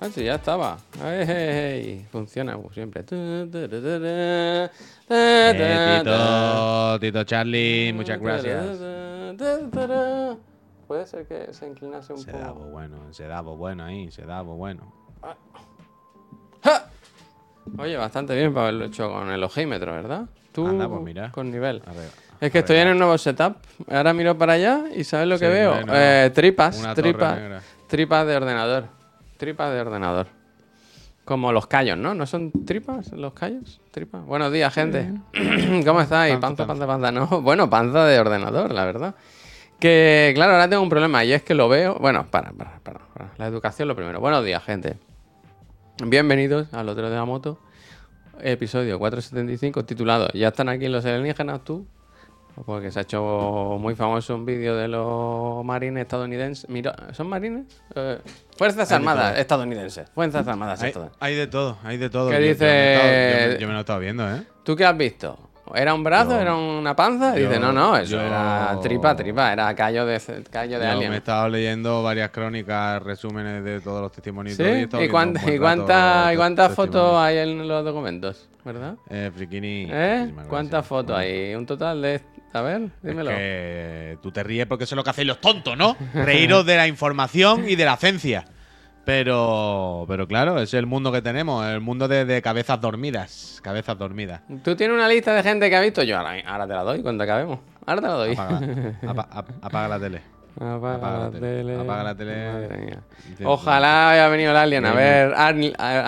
Ah, sí, ya estaba. Ay. Funciona siempre. Eh, Tito, Tito Charlie, muchas gracias. Puede ser que se inclinase un Se da poco. bueno, se da bueno ahí, se da bueno. ¡Ja! Oye, bastante bien para haberlo hecho con el ojímetro, ¿verdad? Tú Anda, pues mira. con nivel. Es que estoy en el nuevo setup. Ahora miro para allá y ¿sabes lo que veo? bueno, Eh, tripas, tripas. Tripas de ordenador. Tripas de ordenador. Como los callos, ¿no? ¿No son tripas los callos? Tripas. Buenos días, gente. ¿Cómo estáis? Panza, panza, panza. No, bueno, panza de ordenador, la verdad. Que, claro, ahora tengo un problema y es que lo veo. Bueno, para, para, para. para. La educación lo primero. Buenos días, gente. Bienvenidos al otro de la moto. Episodio 475 titulado ¿Ya están aquí los alienígenas tú? Porque se ha hecho muy famoso un vídeo de los marines estadounidenses. Mira, ¿son marines? Eh, Fuerzas Hay Armadas estadounidenses. Fuerzas Armadas Hay, estadounidenses. hay de todo, hay de todo. ¿Qué Yo- dice- Yo, me, yo me lo he estado viendo, ¿eh? ¿Tú qué has visto? ¿Era un brazo? Yo- ¿Era una panza? yo- Dice, no, no, eso yo- era tripa, tripa, era callo de, callo de Yo alien. me he estado leyendo varias crónicas, resúmenes de todos los testimonios. ¿Sí? y todo, y he estado ¿Y, viendo cuánta- y y cuántas fotos hay en los documentos? ¿Verdad? Eh, Frikini. ¿Eh? ¿Cuántas fotos hay? ¿Un total de...? A ver, dímelo. Es que tú te ríes porque eso es lo que hacéis los tontos, ¿no? Reíros de la información y de la ciencia. Pero, pero claro, es el mundo que tenemos, el mundo de, de cabezas dormidas. Cabezas dormidas. ¿Tú tienes una lista de gente que ha visto? Yo ahora, ahora te la doy cuando acabemos. Ahora te la doy. Apaga, apa- ap- apaga la tele. Apaga, Apaga la la tele. tele. Apaga la tele. Madre mía. Ojalá haya venido el alien a ver, a,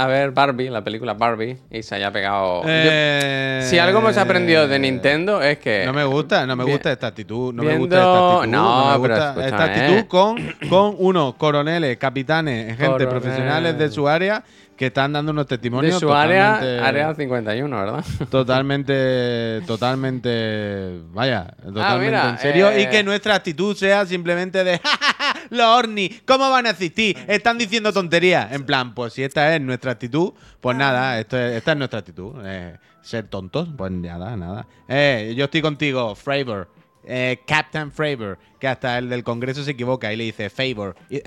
a ver Barbie, la película Barbie, y se haya pegado. Yo- Eh, si algo hemos aprendido de Nintendo es que. No me gusta, no me gusta esta actitud. No me gusta esta actitud. no, me pero gusta esta escúchame. actitud con, con unos coroneles, capitanes, gente Coronel. profesionales de su área que están dando unos de testimonios. su área, área 51, ¿verdad? Totalmente, totalmente, vaya, totalmente Ah, mira, en serio. eh, Y que nuestra actitud sea simplemente de, "Ja, ja, ja, los ornis, ¿cómo van a existir? Están diciendo tonterías. En plan, pues si esta es nuestra actitud, pues nada, esto es- esta es nuestra actitud. eh, ser tontos, pues nada, nada. Eh, yo estoy contigo, Fravor. Eh, Captain Fravor, que hasta el del Congreso se equivoca y le dice favor. eh.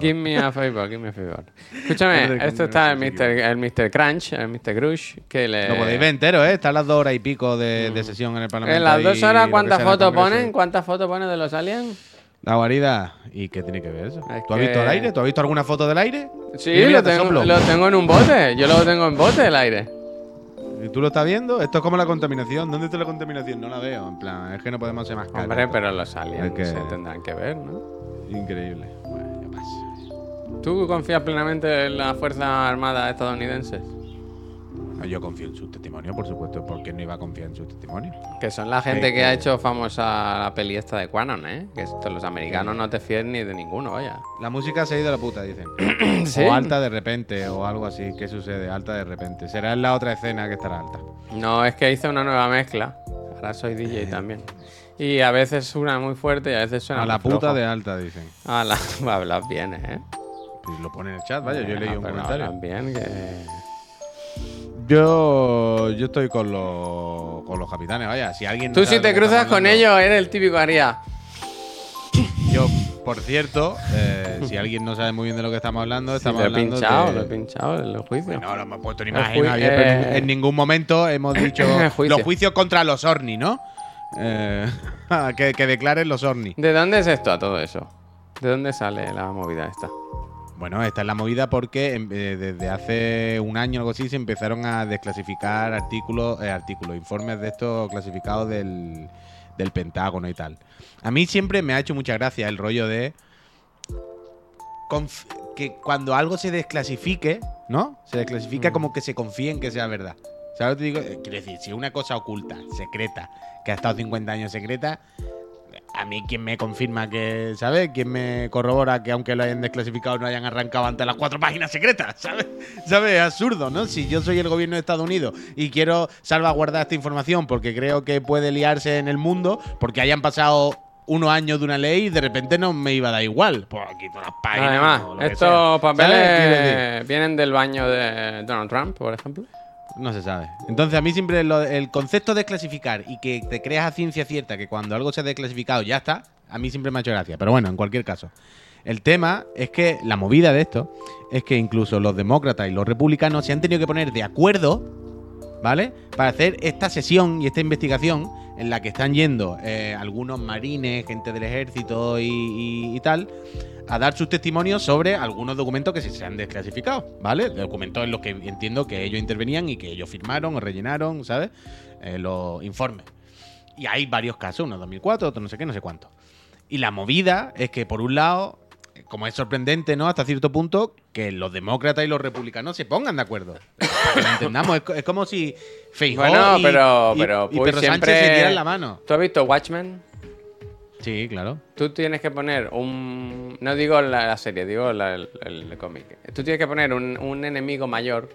Give me a favor, give me a favor. Escúchame, esto está el Mr. el Mr. Crunch, el Mr. Grush, que le. Lo podéis ver entero, ¿eh? Están las dos horas y pico de, de sesión en el Parlamento. En las dos horas, ¿cuántas fotos ponen? ¿Cuántas fotos ponen de los aliens? La guarida. ¿Y qué tiene que ver eso? Es ¿Tú has visto el aire? ¿Tú has visto alguna foto del aire? Sí, lo te tengo, lo tengo en un bote. Yo lo tengo en bote el aire. ¿Y tú lo estás viendo? Esto es como la contaminación. ¿Dónde está la contaminación? No la veo. En plan, es que no podemos ser más caros. Hombre, pero los aliens Es que- se tendrán que ver, ¿no? Increíble. Bueno, ya pasa. ¿Tú confías plenamente en las Fuerzas Armadas estadounidenses? No, Yo confío en sus testimonios, por supuesto. ¿Por qué no iba a confiar en sus testimonios? Que son la gente Sí, que ha que- hecho famosa la peli esta de Quanon, ¿eh? Que esto, los americanos no te fíes ni de ninguno, vaya. La música se ha ido a la puta, dicen. ¿Sí? O alta de repente, o algo así. ¿Qué sucede? Alta de repente. Será en la otra escena que estará alta. No, es que hice una nueva mezcla. Ahora soy DJ también. Y a veces suena muy fuerte y a veces suena A la puta flojo. de alta, dicen. A la... Hablas bien, ¿eh? Pues lo pone en el chat, vaya, yo he Ah, leído un comentario. bien, que... Yo, yo estoy con los, con los capitanes, vaya. Si alguien no Tú si te cruzas con ellos, eres el típico haría... Yo, por cierto, eh, si alguien no sabe muy bien de lo que estamos hablando, Sí, estamos lo he pinchado, de... lo he pinchado en los juicios. No, no hemos puesto ni imagen, eh, en ningún momento hemos dicho Juicio. los juicios contra los Orni, ¿no? Eh, que, que declaren los Orni. ¿De dónde es esto a todo eso? ¿De dónde sale la movida esta? Bueno, esta es la movida porque em, eh, desde hace un año o algo así se empezaron a desclasificar artículos, eh, artículos, informes de estos clasificados del, del Pentágono y tal. A mí siempre me ha hecho mucha gracia el rollo de que cuando algo se desclasifique, ¿no? Se desclasifica Mm. como que se confíe en que sea verdad. ¿Sabes lo que te digo? Eh, Quiero decir, si una cosa oculta, secreta, que ha estado 50 años secreta, a mí quien me confirma que, ¿sabes? Quien me corrobora que aunque lo hayan desclasificado no hayan arrancado ante las cuatro páginas secretas, ¿sabes? ¿Sabes? Es absurdo, ¿no? Si yo soy el gobierno de Estados Unidos y quiero salvaguardar esta información porque creo que puede liarse en el mundo, porque hayan pasado unos años de una ley y de repente no me iba a dar igual. Pues aquí todas las páginas. Además, estos papeles vienen del baño de Donald Trump, por ejemplo. No se sabe. Entonces, a mí siempre lo- el concepto de desclasificar y que te creas a ciencia cierta que cuando algo se ha desclasificado ya está, a mí siempre me ha hecho gracia. Pero bueno, en cualquier caso. El tema es que la movida de esto es que incluso los demócratas y los republicanos se han tenido que poner de acuerdo, ¿vale? Para hacer esta sesión y esta investigación en la que están yendo eh, algunos marines, gente del ejército y, y- tal, a dar sus testimonios sobre algunos documentos que se, se han desclasificado, ¿vale? Documentos en los que entiendo que ellos intervenían y que ellos firmaron o rellenaron, ¿sabes? Eh, los informes. Y hay varios casos, uno 2004, otro no sé qué, no sé cuánto. Y la movida es que, por un lado, como es sorprendente, ¿no? Hasta cierto punto, que los demócratas y los republicanos se pongan de acuerdo. Para que lo entendamos. Es, co- es como si Feijóo Bueno, y, pero- y- pero y Pedro siempre- Sánchez se la mano. ¿Tú has visto Watchmen? Sí, claro. Tú tienes que poner un. No digo la, la serie, digo la- el, el cómic. Tú tienes que poner un, un enemigo mayor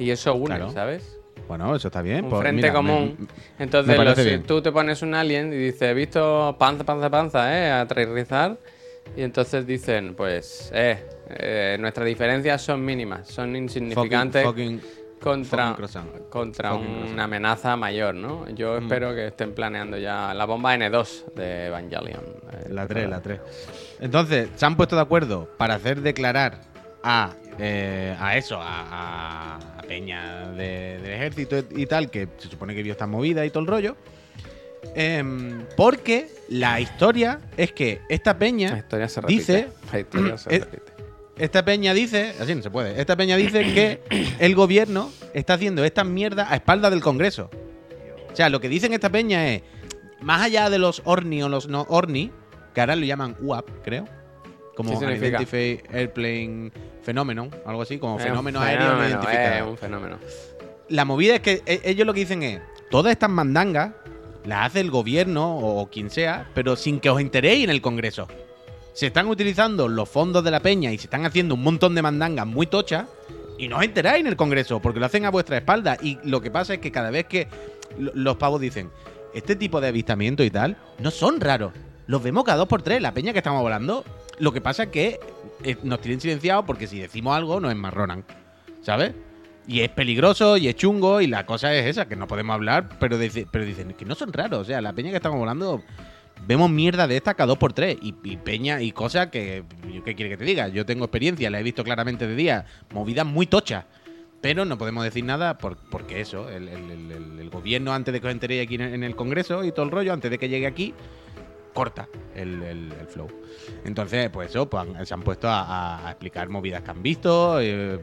y eso une, Claro. ¿sabes? Bueno, eso está bien. Un pues frente mira, común. me- Entonces, me parece los- bien. tú te pones un alien y dices, he visto panza, panza, panza, ¿eh? Aterrizar. Y entonces dicen, pues, eh, eh, nuestras diferencias son mínimas, son insignificantes fucking- contra, fucking croissant. contra una. Mm. amenaza mayor, ¿no? Yo espero que estén planeando ya la bomba N2 de Evangelion. eh, La 3, la 3. Entonces, se han puesto de acuerdo para hacer declarar a, eh, a eso, a Peña de- del ejército y tal, que se supone que vio esta movida y todo el rollo. Em, porque la historia es que esta La Peña historia se repite. dice. La historia se repite. Esta peña dice, así no se puede, esta peña dice que el gobierno está haciendo esta mierda a espaldas del Congreso. O sea, lo que dicen esta peña es, más allá de los ORNI o los no ORNI, que ahora lo llaman UAP, creo, como. Unidentified Airplane Phenomenon, algo así, como fenómeno aéreo no identificado. Es un fenómeno. La movida es que e- ellos lo que dicen es, todas estas mandangas las hace el gobierno o quien sea, pero sin que os enteréis en el Congreso. Se están utilizando los fondos de la peña y se están haciendo un montón de mandangas muy tochas y no os enteráis en el Congreso porque lo hacen a vuestra espalda. Y lo que pasa es que cada vez que lo- los pavos dicen, este tipo de avistamiento y tal, no son raros. Los vemos cada dos por tres, la peña que estamos hablando. Lo que pasa es que eh, nos tienen silenciados porque si decimos algo nos enmarronan. ¿Sabes? Y es peligroso y es chungo y la cosa es esa, que no podemos hablar, pero, pero dicen que no son raros. O sea, la peña que estamos hablando, vemos mierda de esta cada dos por tres. Y, y peña y cosas que, ¿qué quiere que te diga? Yo tengo experiencia, la he visto claramente de día, movidas muy tochas. Pero no podemos decir nada por- porque eso, el, gobierno antes de que os enteréis aquí en el Congreso y todo el rollo, antes de que llegue aquí, corta el, el- el flow. Entonces, pues eso, pues se han puesto a, explicar movidas que han visto eh,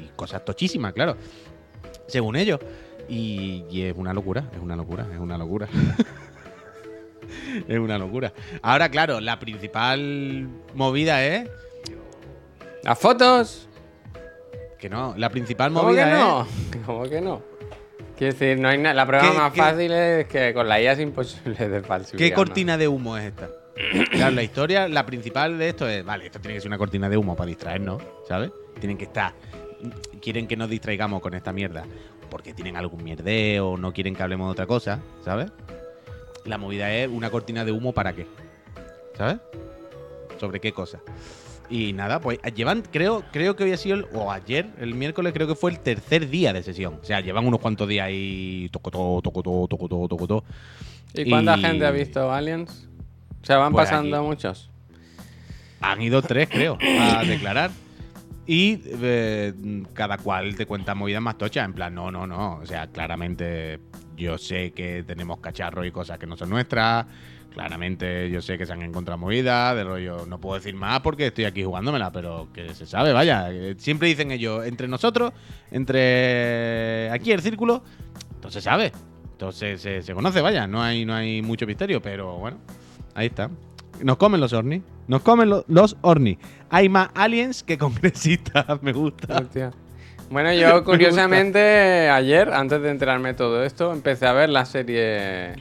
y cosas tochísimas, claro, según ellos. Y, y es una locura, es una locura, es una locura. es una locura. Ahora, claro, la principal movida es ¿Las fotos? que no, la principal ¿Cómo que movida no? es ¿Cómo que no? Quiero decir, no hay na- la prueba ¿Qué- más qué- fácil es que con la IA es imposible de falsificar. ¿Qué cortina de humo es esta? Claro, la historia, la principal de esto es, vale, esto tiene que ser una cortina de humo para distraernos, ¿sabes? Tienen que estar, quieren que nos distraigamos con esta mierda, porque tienen algún mierdeo, no quieren que hablemos de otra cosa, ¿sabes? La movida es una cortina de humo para qué, ¿sabes? ¿Sobre qué cosa? Y nada, pues llevan, creo, creo que hoy ha sido, el- o ayer, el miércoles, creo que fue el tercer día de sesión. O sea, llevan unos cuantos días ahí, toco todo, toco todo, toco todo, toco todo. ¿Y cuánta Y- gente ha visto Aliens? Se van Pues pasando aquí. muchos. Han ido tres, creo, a declarar. Y eh, cada cual te cuenta movidas más tochas. En plan, no, no, no. O sea, claramente yo sé que tenemos cacharros y cosas que no son nuestras. Claramente yo sé que se han encontrado movidas. De rollo, no puedo decir más porque estoy aquí jugándomela, pero que se sabe, vaya. Eh, Siempre dicen ellos, entre nosotros, entre aquí el círculo, entonces se sabe. Entonces se, se conoce, vaya. No hay, no hay mucho misterio, pero bueno, ahí está. Nos comen los ornis. Nos comen lo- los ornis. Hay más aliens que congresistas, me gusta. Hostia. Bueno, yo curiosamente ayer, antes de enterarme de todo esto, empecé a ver la serie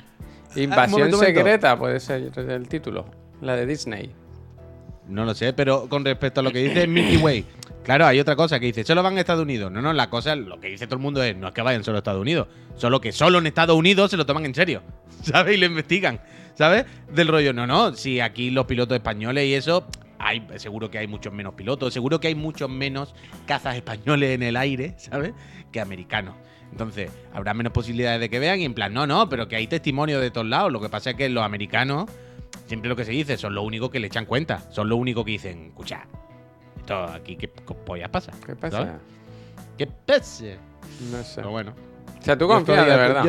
Invasión momento, momento. Secreta, puede ser el título, la de Disney. No lo sé, pero con respecto a lo que dice Milky Way, claro, hay otra cosa que dice, solo van a Estados Unidos. No, no, la cosa, lo que dice todo el mundo es, no es que vayan solo a Estados Unidos, solo que solo en Estados Unidos se lo toman en serio, ¿sabes? Y lo investigan, ¿sabes? Del rollo, no, no, si aquí los pilotos españoles y eso, hay, seguro que hay muchos menos pilotos, seguro que hay muchos menos cazas españoles en el aire, ¿sabes? Que americanos. Entonces, habrá menos posibilidades de que vean y en plan, no, no, pero que hay testimonio de todos lados. Lo que pasa es que los americanos siempre lo que se dice, son los únicos que le echan cuenta. Son los únicos que dicen, escucha, esto aquí, ¿qué pollas pasa? ¿Qué pasa? ¿Sabes? ¿Qué pasa? No sé. Pero bueno. O sea, tú confías de verdad.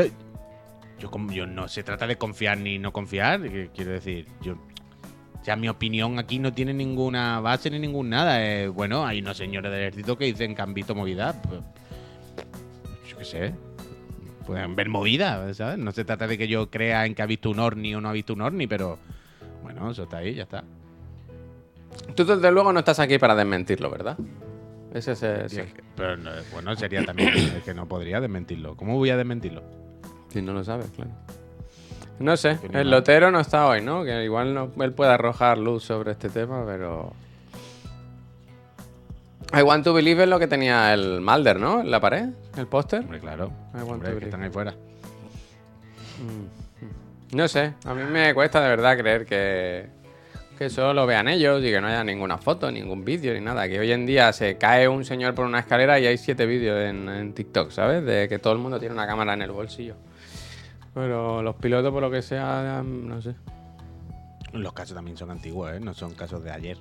Yo, yo yo no se trata de confiar ni no confiar. que Quiero decir, yo. O sea, mi opinión aquí no tiene ninguna base ni ningún nada. Eh, bueno, hay unos señores del ejército que dicen que han visto movida. pues, qué sé. Pueden ver movida, ¿sabes? No se trata de que yo crea en que ha visto un Orni o no ha visto un Orni, pero. Bueno, eso está ahí, ya está. Tú desde luego no estás aquí para desmentirlo, ¿verdad? Ese es el... Sí, Pero no, bueno, sería también que no podría desmentirlo. ¿Cómo voy a desmentirlo? Si no lo sabes, claro. No sé, el lotero no está hoy, ¿no? Que igual no, él puede arrojar luz sobre este tema, pero... I want to believe es lo que tenía el Malder, ¿no? En la pared, el póster. Hombre, claro. I want Hombre, to que believe. están ahí fuera. No sé, a mí me cuesta de verdad creer que, que solo lo vean ellos y que no haya ninguna foto, ningún vídeo ni nada. Que hoy en día se cae un señor por una escalera y hay siete vídeos en, en TikTok, ¿sabes? De que todo el mundo tiene una cámara en el bolsillo. Pero los pilotos, por lo que sea, no sé. Los casos también son antiguos, ¿eh? No son casos de ayer.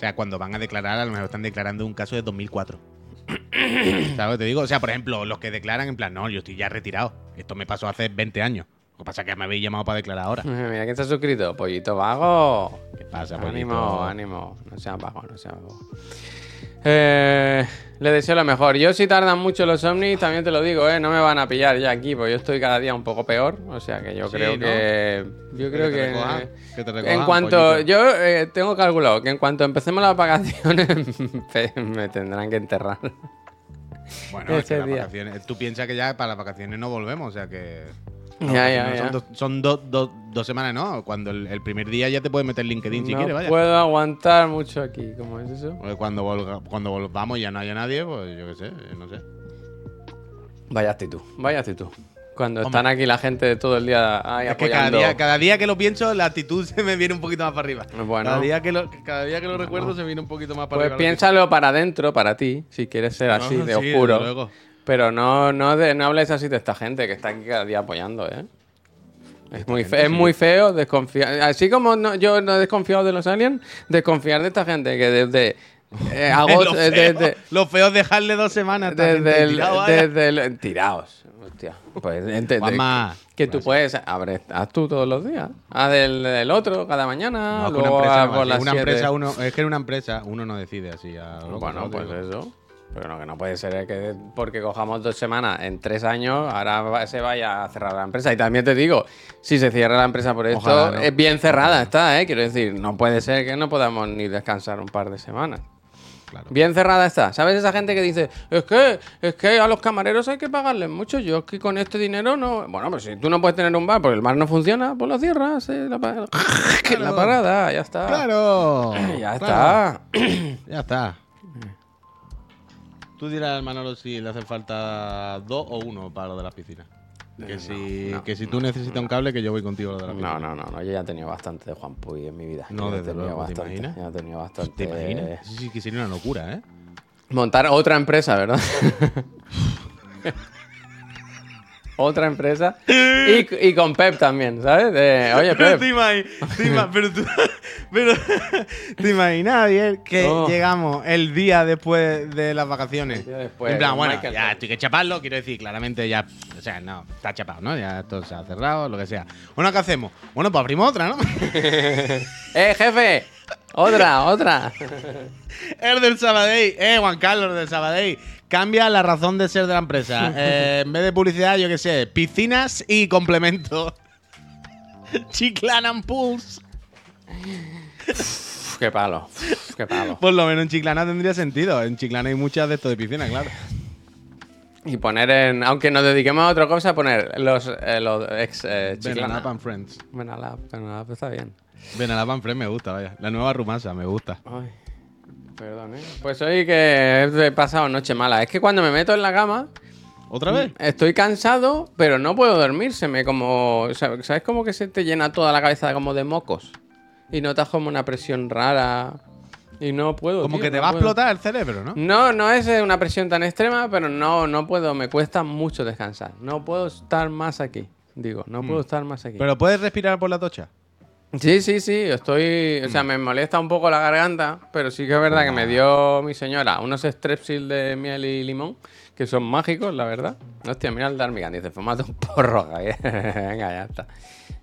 O sea, cuando van a declarar, a lo mejor están declarando un caso de 2004. ¿Sabes lo que te digo? O sea, por ejemplo, los que declaran en plan, no, yo estoy ya retirado. Esto me pasó hace 20 años. Lo que pasa es que me habéis llamado para declarar ahora. Mira quién se ha suscrito. Pollito vago. ¿Qué pasa, Ánimo, pollito? ánimo. No sean vagos, no sean vagos. Eh, le deseo lo mejor. Yo si tardan mucho los ovnis, también te lo digo, ¿eh? No me van a pillar ya aquí, porque yo estoy cada día un poco peor. O sea que yo Sí, creo ¿no? que... Yo creo te que... recojan, que te en recojan, cuanto... pollito. Yo eh, tengo calculado que en cuanto empecemos las vacaciones me tendrán que enterrar. Bueno, es que las vacaciones. Tú piensas que ya para las vacaciones no volvemos, o sea que. Ya, las ya, vacaciones ya. Son, dos, son dos- dos- dos semanas, ¿no? Cuando el, el primer día ya te puedes meter LinkedIn si no quieres, vaya. puedo aguantar mucho aquí. ¿Cómo es eso? Porque cuando, volga- cuando volvamos y ya no haya nadie, pues yo qué sé, no sé. Vaya actitud, vaya actitud. Cuando Hombre. están aquí la gente todo el día ahí Es que cada día, cada día que lo pienso, la actitud se me viene un poquito más para arriba. Bueno. Cada día que lo, cada día que lo recuerdo se viene un poquito más para Pues arriba. piénsalo para adentro, para ti, si quieres ser No, así, de sí, desde oscuro. luego. Pero no, no, de- no hables así de esta gente que está aquí cada día apoyando, ¿eh? Es muy, gente fe- es muy feo desconfiar. Así como no- yo no he desconfiado de los aliens, desconfiar de esta gente que desde eh, agosto. lo, eh, feo, desde, lo feo es dejarle dos semanas. desde el, tirado, vaya. desde el- tiraos. Hostia. Pues ente- Juanma, que tú puedes. Abre, haz tú todos los días. Haz del, del otro cada mañana. No, luego una empresa, por las una siete. empresa uno, es que en una empresa uno no decide así. a Bueno, pues eso. Pero no, que no puede ser que porque cojamos dos semanas en tres años, ahora se vaya a cerrar la empresa. Y también te digo, si se cierra la empresa por esto, Ojalá, ¿no? es bien cerrada está, ¿eh? Quiero decir, no puede ser que no podamos ni descansar un par de semanas. Claro. Bien cerrada está. ¿Sabes esa gente que dice, es que, es que a los camareros hay que pagarles mucho? Yo es que con este dinero no. Bueno, pues si tú no puedes tener un bar porque el bar no funciona, pues lo cierras. eh, la, pa- la parada, ya está. Claro. Ya claro, está. Ya está. Tú dirás Manolo si le hace falta dos o uno para lo de las piscinas. Que, si, que si tú necesitas un cable, que yo voy contigo a lo de la piscina. No, no, no, yo ya he tenido bastante de Juan Puy en mi vida. No, Yo desde luego, ¿te imaginas? ya he tenido bastante. ¿Te imaginas? Sí, sí, que sería una locura, ¿eh? Montar otra empresa, ¿verdad? otra empresa. Y, y con Pep también, ¿sabes? De, oye, Pero te imaginas, pero tú, pero te imaginas, Javier, que llegamos el día después de las vacaciones. Después, en plan, bueno, Michael ya estoy que chaparlo, quiero decir, claramente ya, o sea, no, está chapado, ¿no? Ya esto se ha cerrado, lo que sea. Bueno, ¿qué hacemos? Bueno, pues abrimos otra, ¿no? ¡Eh, jefe! Otra, otra. el del Sabadell, eh, Juan Carlos del Sabadell. Cambia la razón de ser de la empresa. Eh, en vez de publicidad, yo qué sé, piscinas y complementos. Chiclana and Pools. Uf, qué palo. uf, qué palo. Por lo menos en Chiclana tendría sentido. En Chiclana hay muchas de esto de piscina, claro. Y poner en. Aunque nos dediquemos a otra cosa, poner los, eh, los ex eh, Chiclana. and Friends. Benalap, Benalap está bien. Benalap and Friends me gusta, vaya. La nueva rumasa me gusta. Ay, perdón, ¿eh? Pues hoy que he pasado noche mala. Es que cuando me meto en la cama, ¿Otra vez? estoy cansado, pero no puedo dormir. Se me como. ¿Sabes ¿sabes como que se te llena toda la cabeza como de mocos? Y notas como una presión rara. Y no puedo. Como tío, que te no va a explotar el cerebro, ¿no? No, no es una presión tan extrema, pero no, no puedo. Me cuesta mucho descansar. No puedo estar más aquí. Digo, no puedo estar más aquí. Pero puedes respirar por la tocha. Sí, sí, sí, estoy. O sea, me molesta un poco la garganta, pero sí que es verdad que me dio mi señora unos strepsil de miel y limón, que son mágicos, la verdad. Hostia, mira el Darmigan, dice, fumate un porro, Javier. Venga, ya está.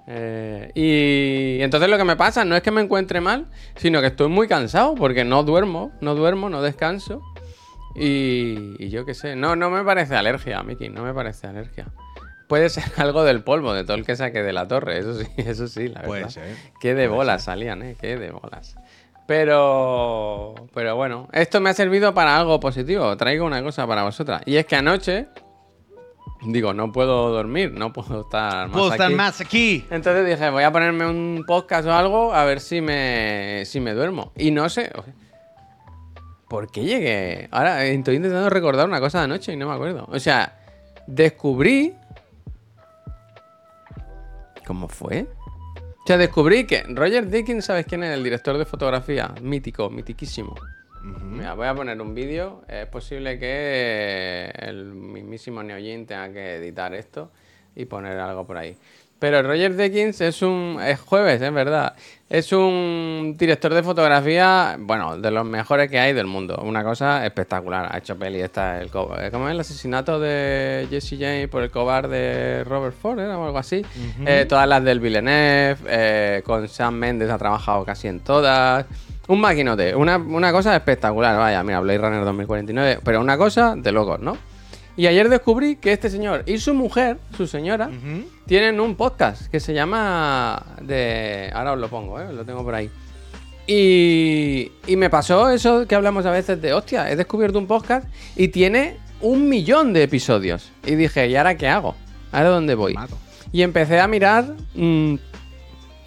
Eh, y entonces lo que me pasa no es que me encuentre mal, sino que estoy muy cansado porque no duermo, no duermo, no descanso. Y, y yo qué sé, no, no me parece alergia, Miki, no me parece alergia. Puede ser algo del polvo, de todo el que saque de la torre, eso sí, eso sí, la Puede verdad. ser, Qué de puede bolas salían, eh, qué de bolas. Pero, pero bueno, esto me ha servido para algo positivo. Traigo una cosa para vosotras. Y es que anoche, digo, no puedo dormir, no puedo estar más Puedo estar aquí. más aquí. Entonces dije, voy a ponerme un podcast o algo a ver si me, si me duermo. Y no sé. ¿Por qué llegué? Ahora estoy intentando recordar una cosa de anoche y no me acuerdo. O sea, descubrí. ¿Cómo fue? O sea, descubrí que Roger Dickens, ¿sabes quién es? El director de fotografía. Mítico, mitiquísimo. Mira, voy a poner un vídeo. Es posible que el mismísimo Neojin tenga que editar esto y poner algo por ahí. Pero Roger Deakins es un. Es jueves, es verdad. Es un director de fotografía, bueno, de los mejores que hay del mundo. Una cosa espectacular. Ha hecho peli esta, el eh, ¿cómo es el asesinato de Jesse James por el cobarde Robert Ford? ¿Era o algo así? Eh, todas las del Villeneuve, eh, con Sam Mendes ha trabajado casi en todas. Un maquinote, una, una cosa espectacular. Vaya, mira, Blade Runner 2049. Pero una cosa de locos, ¿no? Y ayer descubrí que este señor y su mujer, su señora, tienen un podcast que se llama de ahora os lo pongo ¿eh? lo tengo por ahí y, y me pasó eso que hablamos a veces de hostia he descubierto un podcast y tiene un millón de episodios y dije y ahora qué hago ahora dónde voy Mato. y empecé a mirar mm,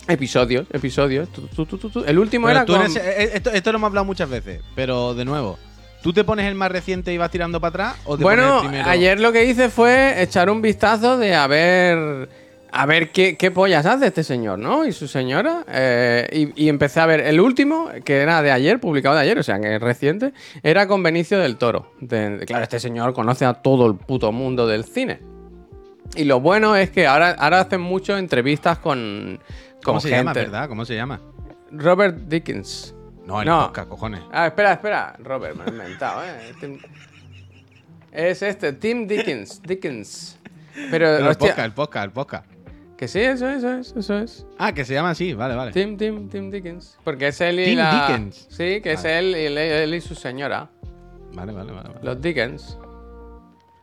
episodios episodios tu, tu, tu, tu, tu. el último Pero era tú con... en ese- eh, esto, esto lo hemos hablado muchas veces, pero de nuevo, ¿tú te pones el más reciente y vas tirando para atrás? ¿O te Bueno, pones el primero? ayer lo que hice fue echar un vistazo de a ver. A ver qué, qué pollas hace este señor, ¿no? Y su señora. eh, y, y empecé a ver el último, que era de ayer, publicado de ayer, o sea, que es reciente, era con Benicio del Toro. De- de- claro, este señor conoce a todo el puto mundo del cine. Y lo bueno es que ahora, ahora hacen mucho entrevistas con, con ¿Cómo se gente. llama, verdad? ¿Cómo se llama? Robert Dickens. No, el No. podcast, cojones. Ah, espera, espera. Robert, me lo he inventado, ¿eh? Tim- Es este, Tim Dickens. Dickens. Pero, Pero el podcast, el podcast, el podcast. que sí, eso es, eso es, eso es. Ah, que se llama así, vale, vale. Tim, Tim, Tim Dickens. Porque es él y Tim la... Dickens. Sí, que es él y, él y su señora. Vale, vale, vale. vale. Los Dickens.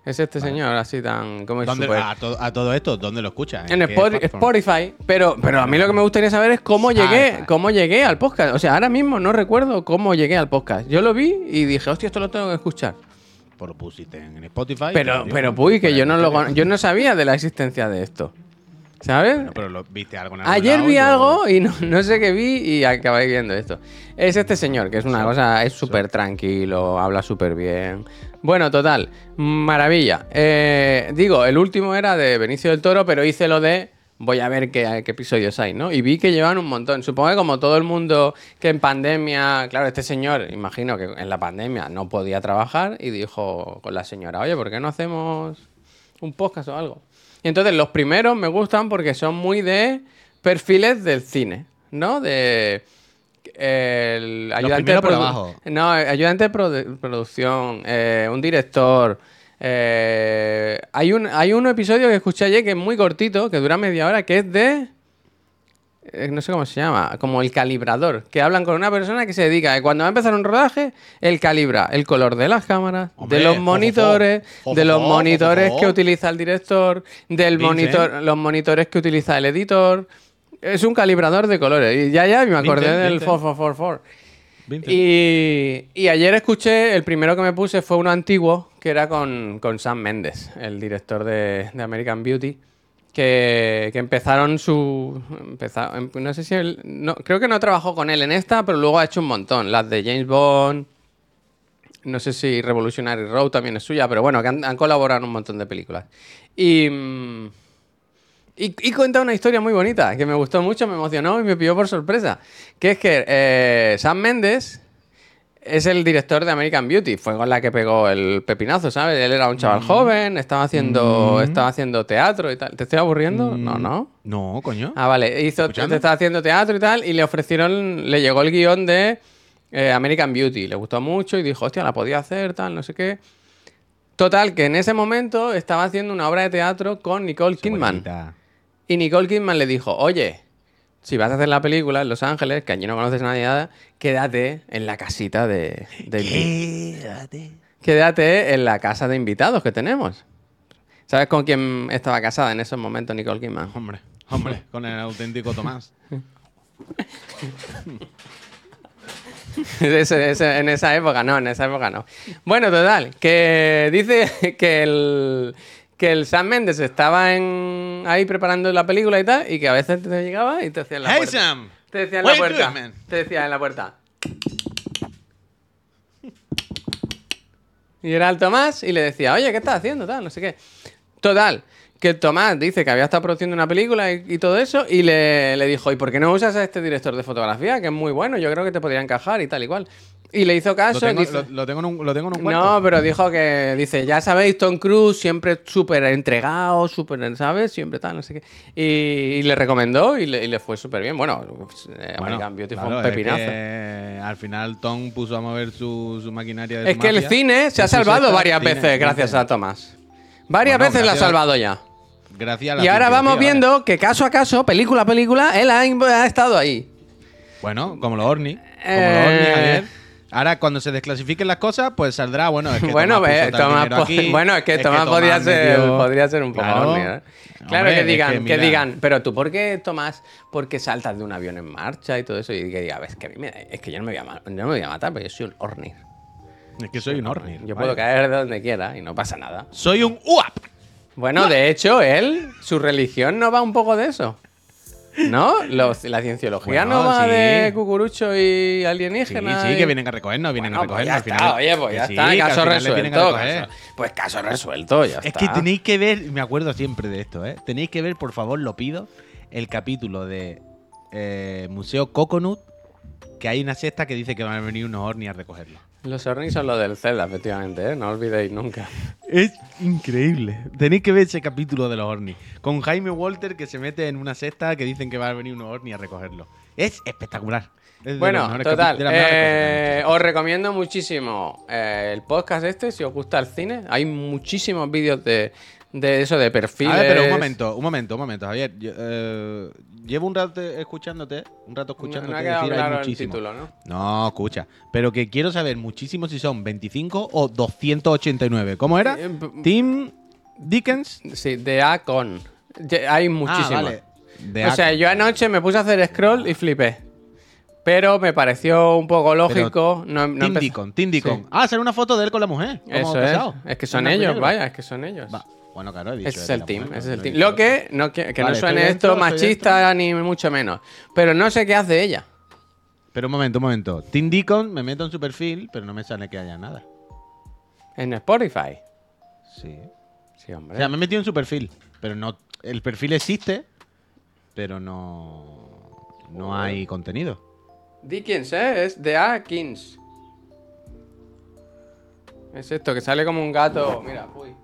Es este señor así tan... Como es ¿Dónde- súper- a, to- a todo esto, ¿dónde lo escuchas? En Spot-? Spotify, pero, pero a mí lo que me gustaría saber es cómo llegué, cómo llegué al podcast. O sea, ahora mismo no recuerdo cómo llegué al podcast. Yo lo vi y dije, hostia, esto lo tengo que escuchar. Pues lo pusiste en Spotify. Pero, yo- pero, puy, que yo no lo yo no sabía de la existencia de esto. ¿Sabes? Bueno, pero lo viste algo en algún Ayer lado vi y algo y no, no sé qué vi y acabé viendo esto. Es este señor, que es una cosa, es súper tranquilo, habla súper bien. Bueno, total, maravilla. Eh, digo, el último era de Benicio del Toro, pero hice lo de voy a ver qué, qué episodios hay, ¿no? Y vi que llevan un montón. Supongo que como todo el mundo que en pandemia, claro, este señor, imagino que en la pandemia no podía trabajar y dijo con la señora, oye, ¿por qué no hacemos un podcast o algo? Y entonces los primeros me gustan porque son muy de perfiles del cine, ¿no? De el ayudante de produ-. No, ayudante de produ- producción, eh, un director. eh, hay un hay un episodio que escuché ayer que es muy cortito, que dura media hora, que es de no sé cómo se llama, como el calibrador, que hablan con una persona que se dedica a cuando va a empezar un rodaje, él calibra el color de las cámaras, Hombre, de los monitores, de los monitores que utiliza el director, del monitor, ¿eh? los monitores que utiliza el editor. Es un calibrador de colores. Y ya, ya, me acordé del Vince. 4444. Vincent. Y, y ayer escuché, el primero que me puse fue uno antiguo, que era con, con Sam Mendes, el director de, de American Beauty, que, empezaron su... empeza- em- no sé si él... No, creo que no trabajó con él en esta, pero luego ha hecho un montón. Las de James Bond, no sé si Revolutionary Road también es suya, pero bueno, que han, colaborado en un montón de películas. Y... mm, y, y cuenta una historia muy bonita, que me gustó mucho, me emocionó y me pilló por sorpresa. Que es que eh, Sam Mendes es el director de American Beauty. Fue con la que pegó el pepinazo, ¿sabes? Él era un chaval joven, estaba haciendo, estaba haciendo teatro y tal. ¿Te estoy aburriendo? No, no. No, coño. Ah, vale. Hizo, estaba haciendo teatro y tal, y le ofrecieron, le llegó el guion de eh, American Beauty. Le gustó mucho y dijo, hostia, la podía hacer, tal, no sé qué. Total, que en ese momento estaba haciendo una obra de teatro con Nicole Kidman. Bonita. Y Nicole Kidman le dijo, oye, si vas a hacer la película en Los Ángeles, que allí no conoces a nadie nada, quédate en la casita de... de Quédate. Quédate en la casa de invitados que tenemos. ¿Sabes con quién estaba casada en esos momentos Nicole Kidman? Hombre, hombre, con el auténtico Tomás. Ese- ese- en esa época no, en esa época no. Bueno, total, que dice que el, que el Sam Mendes estaba en, ahí preparando la película y tal, y que a veces te llegaba y te decía en la Hey puerta. Sam. Te decía en la puerta. Te decía en la puerta. Y era el Tomás y le decía, oye, ¿qué estás haciendo? Tal, no sé qué. Total, que Tomás dice que había estado produciendo una película y, y todo eso, y le, le dijo, ¿y por qué no usas a este director de fotografía? Que es muy bueno, yo creo que te podría encajar y tal y cual. Y le hizo Lo caso. tengo, dice- lo, lo tengo en un, lo tengo en un cuarto. no, pero dijo que, dice, ya sabéis, Tom Cruise siempre súper entregado, súper, ¿sabes? Siempre tal, no sé qué. Y, y le recomendó y le, y le fue súper bien. Bueno, pues, eh, Bueno, American Beauty fue un es pepinazo. que al final Tom puso a mover su, su maquinaria de Es su que el cine se ha salvado varias cine, veces gracias a Tomás. Varias Bueno, veces la ha gracias salvado ya. Gracias a la Y ahora vamos viendo que caso a caso, película a película, él ha, ha estado ahí. Bueno, como los Orni. Como Eh. los Orni, Javier. Ahora, cuando se desclasifiquen las cosas, pues saldrá, bueno, es que bueno, Tomás aquí, bueno, es que Tomás, podría, ser, metió- podría ser un poco Claro. horny, ¿eh? Claro Hombre, que es digan, que, digan, pero tú por qué Tomás, por qué saltas de un avión en marcha y todo eso y que diga, "Ves, que a mí me- es que yo no me voy a, ma- no me voy a matar, porque yo soy un Ornir. Es que soy un Orni. Yo puedo caer de donde quiera y no pasa nada. Soy un UAP. Bueno, de hecho, él, su religión no va un poco de eso. ¿No? Los- la cienciología Bueno, no va sí. de cucurucho y Sí, alienígenas. sí, y- que vienen a recogernos, vienen Bueno, a pues recogernos. ya al está, final. oye, pues ya sí, está, caso resuelto. caso- pues caso resuelto, ya Es está. que tenéis que ver, me acuerdo siempre de esto, ¿eh? Tenéis que ver, por favor, lo pido, el capítulo de eh, Museo Coconut, que hay una sexta que dice que van a venir unos Orni a recogerlo. Los Ornis son los del Zelda, efectivamente, ¿eh? No olvidéis nunca. Es increíble. Tenéis que ver ese capítulo de los Orni. Con Jaime Walter que se mete en una cesta que dicen que va a venir unos Orni a recogerlo. Es espectacular. Es Bueno, total. eh, os recomiendo muchísimo eh, el podcast este, si os gusta el cine. Hay muchísimos vídeos de, de eso, de perfiles. A ver, pero un momento, un momento, un momento, Javier. Yo, eh, llevo un rato escuchándote, un rato No, escuchándote no quedado decir claro muchísimo. título, ¿no? No, escucha. Pero que quiero saber muchísimo si son 25 o 289. ¿Cómo era? Eh, p- Tim Dickens. Sí, de A con. Hay muchísimos. Ah, vale. De o sea, yo anoche me puse a hacer scroll y flipé. Pero me pareció un poco lógico. No, no Tim Deacon, Tim Deacon. Sí. Ah, sale una foto de él con la mujer. Eso es. Es que son ellos, vaya, es que son ellos. Va. Bueno, claro, he dicho. Ese es el team, mujer, ese es el team. Lo que, no, que, que no suene esto machista ni mucho menos. Pero no sé qué hace ella. Pero un momento, un momento. Tim Deacon, me meto en su perfil, pero no me sale que haya nada. En Spotify. Sí. Sí, O hombre. sea, me he metido en su perfil, pero no. El perfil existe, pero no. No hay contenido. Dickens, ¿eh? Es de Atkins. Es esto, que sale como un gato. Mira, uy.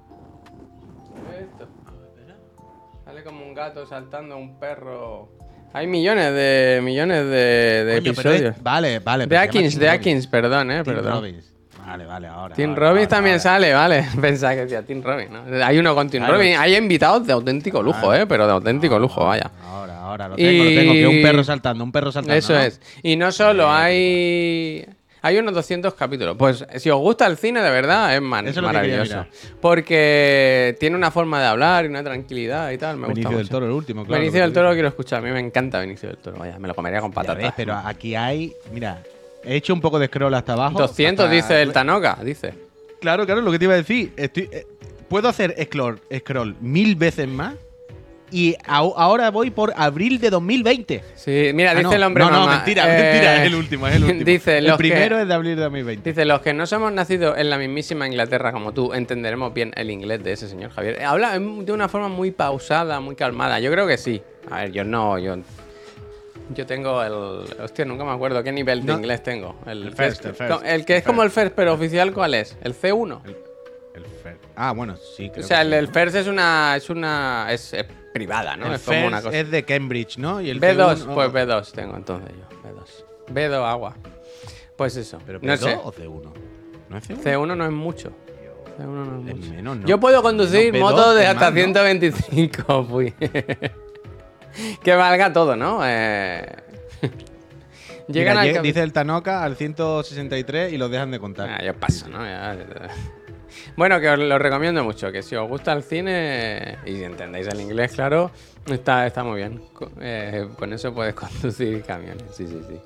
Como un gato saltando un perro. Hay millones de millones de, de Coño, pero es- episodios. vale, vale. De Atkins, de. Atkins, perdón, eh, Tim perdón. Robbins. Vale, vale, ahora. Tim ahora, Robbins ahora, también ahora. sale, vale. Pensaba que decía Tim Robbins, ¿no? Hay uno con Tim Claro. Robbins. Hay invitados de auténtico lujo. ¿eh? Pero de auténtico lujo, vaya. Ahora, ahora, lo tengo, lo tengo. Que un perro saltando, un perro saltando. Eso ¿no? es. Y no solo hay. Hay unos 200 capítulos. Pues si os gusta el cine, de verdad, es man- es que maravilloso. Porque tiene una forma de hablar y una tranquilidad y tal. Me Benicio gusta del mucho. Toro, el último, claro. Benicio del Toro lo quiero escuchar. A mí me encanta Benicio del Toro. Vaya, me lo comería con patatas. ves, pero aquí hay. Mira, he hecho un poco de scroll hasta abajo. 200 hasta- dice el Tanoka, dice. Claro, claro, lo que te iba a decir. Estoy, eh, puedo hacer scroll, scroll mil veces más. Y ahora voy por abril de 2020. Sí, mira, Ah, dice no. el hombre No, no, mamá, mentira, eh, mentira. Es el último, es el último. Dice, el que- primero es de abril de 2020. Dice, los que no somos nacidos en la mismísima Inglaterra como tú, entenderemos bien el inglés de ese señor Javier. Eh, Habla de una forma muy pausada, muy calmada. Yo creo que sí. A ver, yo no, yo... Yo tengo el. Hostia, nunca me acuerdo qué nivel de No. inglés tengo. El, El first, el first, el que el es como el first, pero oficial, ¿cuál es? ¿El C1? El, el Fer- Ah, bueno, sí, creo o sea, que el, sí. el first es una. Es una. Es, es privada, ¿no? El es como una cosa. es de Cambridge, ¿no? Y el B2, C1 pues B2 tengo entonces yo. B2. B2 agua. Pues eso. ¿Pero no B2 sé. o C1? ¿No es C1? C1 no es mucho. C1 no es mucho. menos, ¿no? Yo puedo conducir Menos B2 motos de hasta más, ¿no? 125, fui. que valga todo, ¿no? Eh... Llegan Mira, al dice el Tanoka al 163 y los dejan de contar. Ah, ya pasa, ¿no? Ya- Bueno, que os lo recomiendo mucho, que si os gusta el cine y entendéis el inglés, claro, está, está muy bien. Eh, con eso puedes conducir camiones, sí, sí, sí.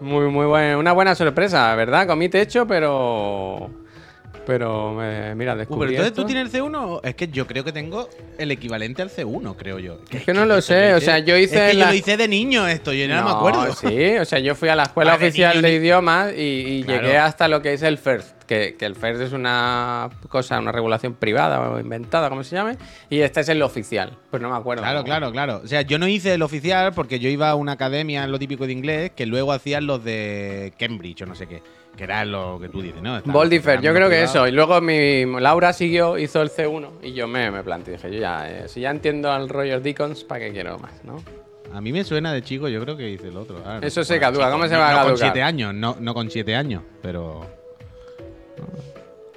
Muy, muy buena, una buena sorpresa, ¿verdad? Comí techo, pero... Pero, me- mira, Uh, pero descubrí entonces esto. tú tienes el C1. Es que yo creo que tengo el equivalente al C1, creo yo. Es que no lo sé, o sea, yo hice Es que la- yo lo hice de niño esto, yo no, me acuerdo. Sí, o sea, yo fui a la escuela Vale, oficial niño, de ni- idiomas y, y Claro. llegué hasta lo que es el FIRST, que, que el FIRST es una cosa, una regulación privada o inventada, como se llame, y este es el oficial. Pues no me acuerdo. Claro, claro, claro. O sea, yo no hice el oficial porque yo iba a una academia lo típico de inglés que luego hacían los de Cambridge o no sé qué. Que era lo que tú dices, ¿no? Estaban Boldifer, yo creo que eso. Y luego mi Laura siguió, hizo el C1 y yo me, me planteé, dije, yo ya, eh, si ya entiendo al Roger Deacons, ¿para qué quiero más, no? A mí me suena de chico, yo creo que hice el otro. Ah, no. Eso se caduca, chico, ¿cómo se no- va a no con caducar? siete años, no, no con siete años, pero...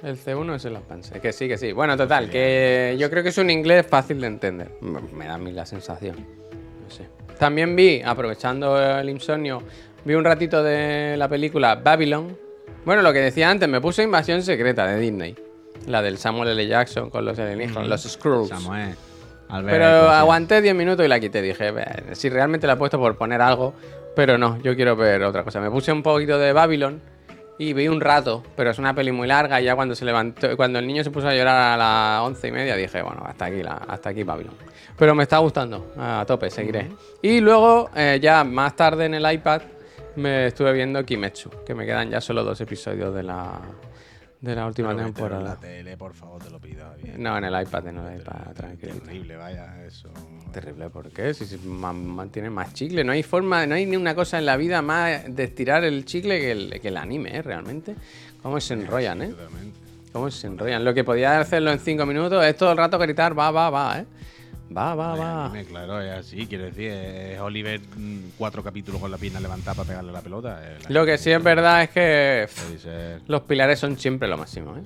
El C1 es el Advance. Que sí, que sí. Bueno, total, que yo creo que es un inglés fácil de entender. Me da a mí la sensación. No sé. También vi, aprovechando el insomnio, vi un ratito de la película Babylon. Bueno, lo que decía antes, me puse Invasión Secreta de Disney. La del Samuel L. Jackson con los alienígenas, los Skrulls. Samuel, Albert, Pero aguanté 10 minutos y la quité. Dije, "Ve, si realmente la he puesto por poner algo, pero no, yo quiero ver otra cosa. Me puse un poquito de Babylon y vi un rato, pero es una peli muy larga. Y ya cuando se levantó, cuando el niño se puso a llorar a las once y media, dije, bueno, hasta aquí, la, hasta aquí Babylon. Pero me está gustando, a tope, seguiré. Y luego, eh, ya más tarde en el iPad, me estuve viendo Kimetsu, que me quedan ya solo dos episodios de la, de la última Pero mételo en temporada. la tele, por favor, te lo pido. bien. No, en el iPad, en el iPad, tranquilo. Terrible, vaya, eso. Terrible, ¿por qué? Si, ma- mantiene más chicle, no hay forma, no hay ni una cosa en la vida más de estirar el chicle que el, que el anime, ¿eh? Realmente. ¿Cómo se enrollan, eh? Totalmente. ¿Cómo se enrollan? Lo que podía hacerlo en cinco minutos es todo el rato gritar, va, va, va, ¿eh? Va, va, va. claro, es así, quiero decir, es Oliver mm, cuatro capítulos con la pierna levantada para pegarle la pelota. el Lo que sí es verdad es que pff, los pilares son siempre lo máximo, ¿eh?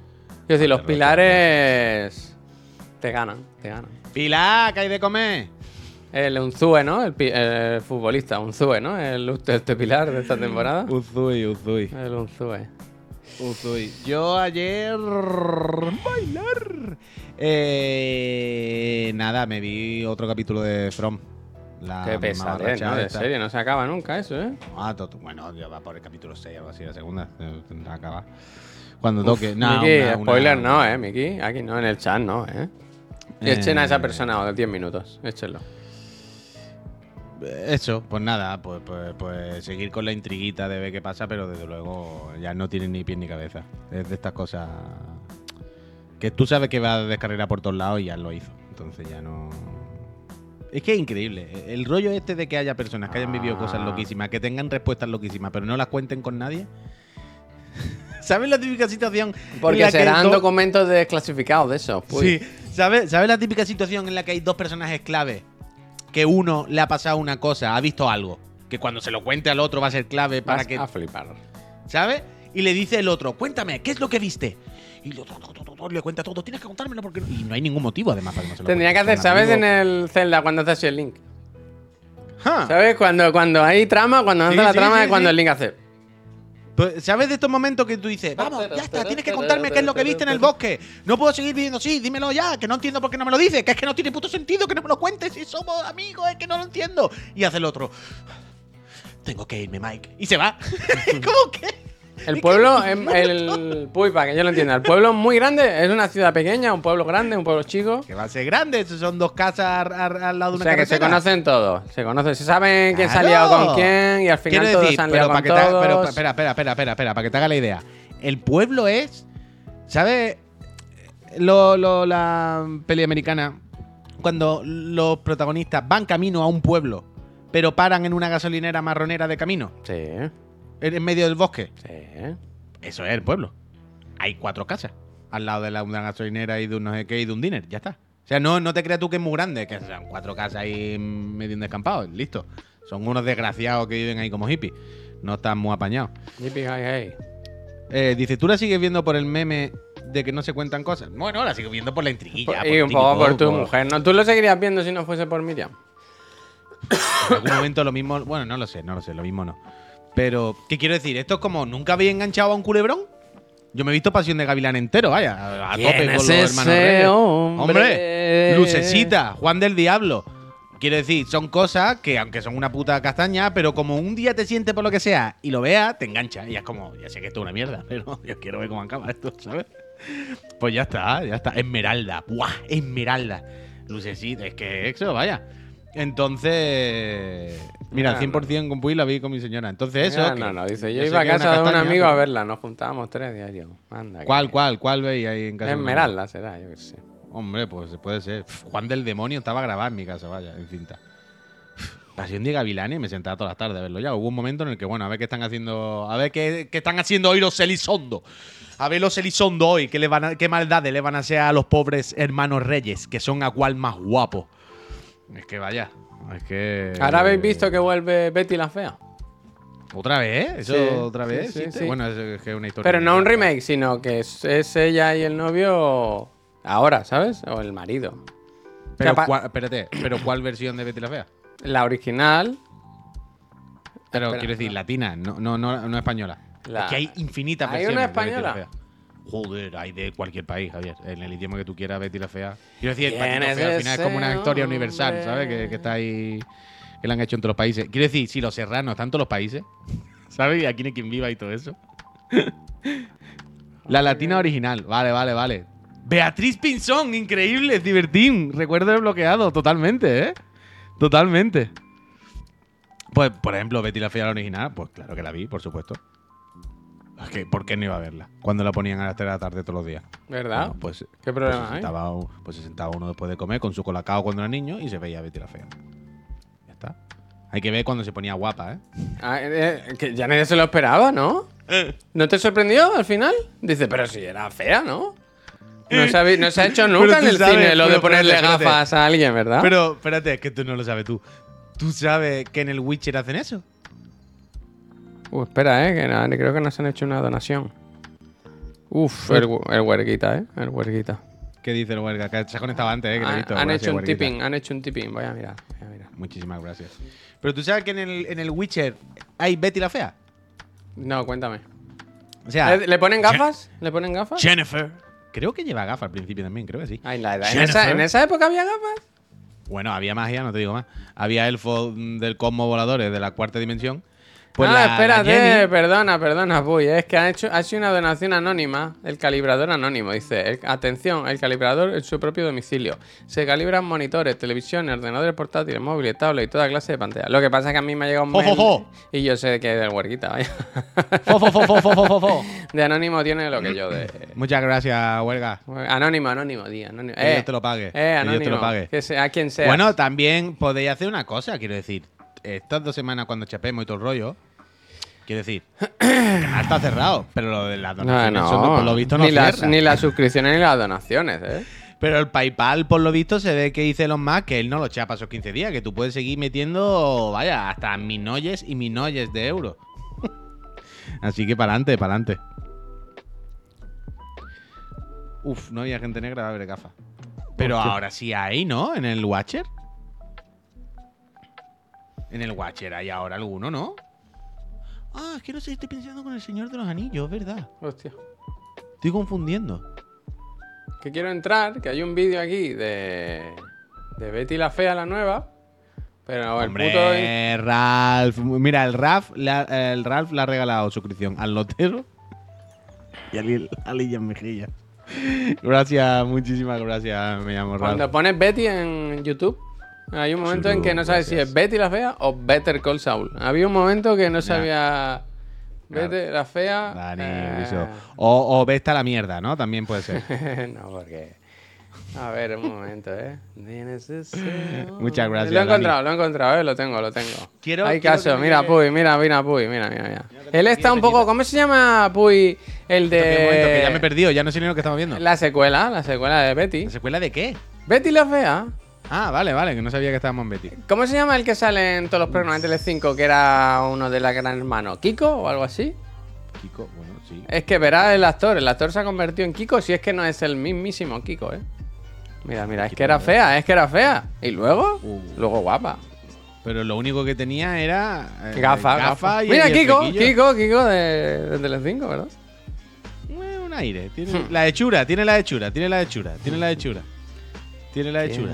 Es decir, los pilares te ganan, te ganan. Pilar, ¿qué hay de comer? El Unzue, ¿no? El, el futbolista, Unzue, ¿no? El este pilar de esta temporada. Uzui, Uzui. El Unzue. Uzui. Yo ayer. Bailar. Eh, nada, me vi otro capítulo de From. La Qué pesadez, ¿no? De serio, no se acaba nunca eso, ¿eh? Ah, bueno, ya va por el capítulo 6 algo así, la segunda. eh, Tendrá que acabar. Cuando toque. No, Miki, una- una- spoiler no, ¿eh, Miki? Aquí no, en el chat no, ¿eh? Eh, Echen a esa persona de 10 minutos, échenlo. Eso, pues nada, pues, pues, pues seguir con la intriguita de ver qué pasa, pero desde luego ya no tiene ni pie ni cabeza. Es de estas cosas que tú sabes que va a descargar por todos lados y ya lo hizo. Entonces ya no. Es que es increíble. El rollo este de que haya personas que hayan vivido cosas Ah. loquísimas, que tengan respuestas loquísimas, pero no las cuenten con nadie. ¿Sabes la típica situación? Porque serán dos- documentos desclasificados de eso. Sí, ¿sabes, ¿sabes la típica situación en la que hay dos personajes clave? Que uno le ha pasado una cosa, ha visto algo, que cuando se lo cuente al otro va a ser clave para Vas que. a flipar. ¿Sabes? Y le dice el otro, cuéntame, ¿qué es lo que viste? Y el otro to, to, to, to, le cuenta todo, tienes que contármelo porque. no-". Y no hay ningún motivo, además, para que no se lo Tendría que hacer, ¿sabes? En el Zelda cuando haces el link. ¿Sabes? Cuando, cuando hay trama, cuando Sí, hace la trama sí, es cuando el link hace. Pues, ¿Sabes de estos momentos que tú dices, vamos, ya está, tienes que contarme qué es lo que viste en el bosque? No puedo seguir viviendo así, dímelo ya, que no entiendo por qué no me lo dices, que es que no tiene puto sentido que no me lo cuentes si somos amigos, es que no lo entiendo. Y hace el otro, tengo que irme, Mike. Y se va. ¿Cómo que? El pueblo, el. Uy, para que yo lo entienda. El pueblo es muy grande, es una ciudad pequeña, un pueblo grande, un pueblo chico. Que va a ser grande, son dos casas al lado de O una sea que se conocen todos, se conocen, se saben quién se ha liado con quién y al final Quiero todos decir, se han pero liado para con que te todos. pero, espera, espera, espera, espera, espera, para que te haga la idea. El pueblo es, ¿sabes? Lo, lo- la peli americana, cuando los protagonistas van camino a un pueblo, pero paran en una gasolinera marronera de camino, Sí, en medio del bosque. sí. Eso es el pueblo. Hay cuatro casas al lado de la, una gasolinera y de un no sé qué y de un diner. Ya está. O sea, no, no te creas tú que es muy grande, que sean cuatro casas ahí medio en descampado. Listo. Son unos desgraciados que viven ahí como hippies. No están muy apañados. Yippee, hi, hey. Eh, dice, ¿tú la sigues viendo por el meme de que no se cuentan cosas? Bueno, la sigo viendo por la intriguilla. y un poco por tu mujer, ¿no? ¿Tú lo seguirías viendo si no fuese por Miriam? En algún momento lo mismo. Bueno, no lo sé, no lo sé, lo mismo no. Pero, ¿qué quiero decir? Esto es como, ¿nunca había enganchado a un culebrón? Yo me he visto Pasión de Gavilán entero, vaya, a, a ¿Quién tope con los hermanos Reyes. hombre? Lucecita, Juan del Diablo. Quiero decir, son cosas que, aunque son una puta castaña, pero como un día te sientes por lo que sea y lo veas, te engancha. Y es como, ya sé que esto es una mierda, pero yo quiero ver cómo acaba esto, ¿sabes? Pues ya está, ya está. Esmeralda, ¡buah! Esmeralda. Lucecita, es que eso, vaya. Entonces. Mira, al 100% con Puy la vi con mi señora. Entonces, eso. No, no, no, dice, yo iba a casa de un amigo a verla, nos juntábamos tres diarios. Anda, ¿Cuál, cuál, cuál veis ahí en casa? Esmeralda será, yo qué sé. Hombre, pues puede ser. Juan del Demonio estaba grabado en mi casa, vaya, en cinta. Pasión de Gavilanes, me sentaba todas las tardes a verlo ya. Hubo un momento en el que, bueno, a ver qué están haciendo. A ver qué, qué están haciendo hoy los Elizondo. A ver los Elizondo hoy, qué, le van a- qué maldades le van a hacer a los pobres hermanos reyes, que son a cual más guapo. Es que vaya, es que. ¿Ahora habéis visto que vuelve Betty la Fea? ¿Otra vez? ¿Eso Sí, otra vez? sí, sí, ¿Existe? sí. Bueno, es, es que es una historia. Pero no un remake, sino que es, es ella y el novio ahora, ¿sabes? O el marido. Pero, O sea, pa- cuál- espérate, ¿pero cuál versión de Betty la Fea? La original. Pero Espera, quiero decir, latina, no, no, no, no española. La- Es que hay infinitas ¿Hay versiones. una de Betty la española? Fea. Joder, hay de cualquier país, Javier. En el idioma que tú quieras, Betty la Fea. Quiero decir, el ¿Quién Patito es al final es como una historia universal? ¿sabes? Que, que está ahí. Que la han hecho en todos los países. Quiero decir, si los serranos están en todos los países, ¿sabes? Y aquí no hay quien viva y todo eso. la latina original. Vale, vale, vale. Beatriz Pinzón, increíble, divertín. Recuerdo desbloqueado, totalmente, ¿eh? Totalmente. Pues, por ejemplo, Betty la Fea la original, pues claro que la vi, por supuesto. Es que, ¿por qué no iba a verla? Cuando la ponían a las 3 de la tarde todos los días. ¿Verdad? Bueno, pues, ¿Qué pues problema se hay? sentaba, pues se sentaba uno después de comer con su colacao cuando era niño y se veía Betty la Fea. Ya está. Hay que ver cuando se ponía guapa, ¿eh? Ah, eh, que ya nadie se lo esperaba, ¿no? ¿No te sorprendió al final? Dice, pero si era fea, ¿no? No se ha, no se ha hecho nunca en el sabes, cine lo de ponerle espérate, espérate. gafas a alguien, ¿verdad? Pero espérate, es que tú no lo sabes tú. ¿Tú sabes que en el Witcher hacen eso? Uh, espera, eh, que no- creo que nos han hecho una donación. Uf, el, el huerguita, eh. El huerguita. ¿Qué dice el huelga? Que se ha conectado antes, ¿eh? Que Han, visto. han Gracias, hecho un tipping, han hecho un tipping. Voy a mirar, voy a mirar. Muchísimas gracias. Pero tú sabes que en el, en el Witcher hay Betty la Fea. No, cuéntame. O sea, ¿Le, le ponen gafas? ¿Le ponen gafas? Jennifer. Creo que lleva gafas al principio también, creo que sí. Ay, la edad. ¿En esa, ¿En esa época había gafas? Bueno, había magia, no te digo más. Había elfos mm, del cosmos voladores de la cuarta dimensión. Pues ah, la- la espérate, Jenny- perdona, perdona, Puy. Es que ha hecho, ha hecho una donación anónima, el calibrador anónimo. Dice, el- atención, el calibrador en su propio domicilio. Se calibran monitores, televisiones, ordenadores portátiles, móviles, tablets y toda clase de pantallas. Lo que pasa es que a mí me ha llegado un jo, mail y yo sé que es del huerguita, vaya. Fo, fo, fo, fo, fo, fo, fo, fo. De anónimo tiene lo que yo de... Muchas gracias, Huelga. Anónimo, anónimo, tío. Anónimo. Que Dios te lo pague. Eh, Que Dios anónimo. te lo pague. Que sea, a quien sea. Bueno, también podéis hacer una cosa, quiero decir. Estas dos semanas cuando chapemos y todo el rollo. Quiero decir, está cerrado, pero lo de las no, donaciones, no, por lo visto, no ni, las, ni las suscripciones ni las donaciones, ¿eh? Pero el PayPal, por lo visto, se ve que dice los más que él no lo chapa esos 15 días, que tú puedes seguir metiendo, vaya, hasta minoyes y minoyes de euros. Así que para adelante, para adelante. Uf, no había gente negra a ver gafas. Pero ahora sí hay, ¿no? En el Watcher. En el Watcher hay ahora alguno, ¿no? Ah, es que no sé, estoy pensando con el Señor de los Anillos, ¿verdad? Hostia. Estoy confundiendo. Que quiero entrar, que hay un vídeo aquí de, de Betty la Fea, la nueva. Pero el Hombre, puto. Ralph. Mira, el Ralph, le ha- el Ralph le ha regalado suscripción al Lotero y a Lil- a Lillian Mejilla. Gracias, muchísimas gracias. Me llamo Ralph. Cuando pones Betty en YouTube, hay un momento en que no sabes si es Betty la Fea o Better Call Saul. Había un momento que no sabía. Betty la Fea. Dani, eh. O, o la mierda, ¿no? También puede ser. no, porque. A ver, un momento, ¿eh? Muchas gracias, Lo he Dani. encontrado, lo he encontrado, ¿eh? Lo tengo, lo tengo. Quiero- Hay quiero caso, mira, Puy, mira, mira, Puy, mira, mira, mira. Él está un diga, poco, ¿cómo se llama, Puy? El Espera un momento, que ya me he de... perdido, ya no sé ni lo que estamos viendo. La secuela, la secuela de Betty. ¿La secuela de qué? Betty la fea. Ah, vale, vale, que no sabía que estábamos en Betty. ¿Cómo se llama el que sale en todos los programas de Tele5 que era uno de la gran hermano? ¿Kiko o algo así? Kiko, bueno, sí. Es que verá el actor, el actor se ha convertido en Kiko si es que no es el mismísimo Kiko, ¿eh? Mira, mira, es que era fea, es que era fea. ¿Y luego? Uh. Luego guapa. Pero lo único que tenía era. eh, Gafa, gafa gafa. y Mira, y Kiko. Kiko, Kiko de, de Telecinco, ¿verdad? Eh, un aire. Tiene Hmm. la hechura, tiene la hechura, tiene la hechura, tiene la hechura. Tiene la hechura.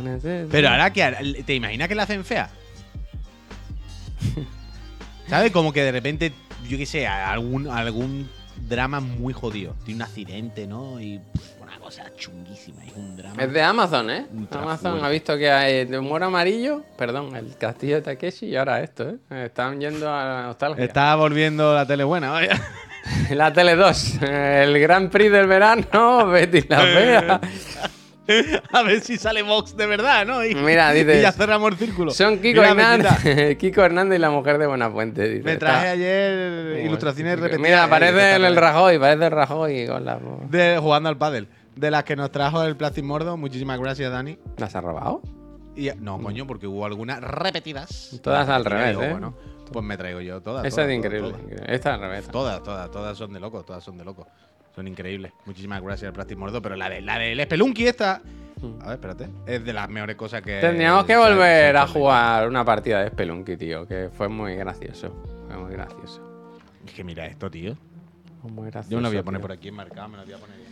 Pero ahora que ¿te imaginas que la hacen fea? ¿Sabes? Como que de repente, yo qué sé, algún, algún drama muy jodido. Tiene un accidente, ¿no? Y pff, una cosa chunguísima. Es un drama. Es de Amazon, ¿eh? Amazon fuerte. ha visto que hay de humor amarillo, perdón, el castillo de Takeshi y ahora esto, ¿eh? Están yendo a la nostalgia. Está volviendo la tele buena, vaya. La Tele 2, el Gran Prix del verano, Betty la fea. A ver si sale Vox de verdad, ¿no? Y, Mira, dices, y ya cerramos el círculo. Son Kiko Mira, Hernández, Kiko Hernández y la mujer de Buenafuente. Me traje Está- ayer ilustraciones repetidas. Mira, eh, parece el, el Rajoy, parece el Rajoy con la... de jugando al pádel. De las que nos trajo el Plastic Mordo. Muchísimas gracias, Dani. ¿Las ha robado? Y, no, coño, porque hubo algunas repetidas. Todas al revés, digo, ¿eh? Bueno, pues me traigo yo todas. Esa todas, es todas, increíble. todas. increíble. Esta al revés. Todas, todas, todas son de loco, todas son de loco. Son increíbles. Muchísimas gracias al Plastic Mordo, pero la de la del Spelunky esta. A ver, espérate. Es de las mejores cosas que. Tendríamos que volver a jugar una partida de Spelunky, tío, que fue muy gracioso. Fue muy gracioso. Es que mira esto, tío. Muy gracioso. Yo me lo voy a poner tío. por aquí enmarcado, me lo voy a poner bien.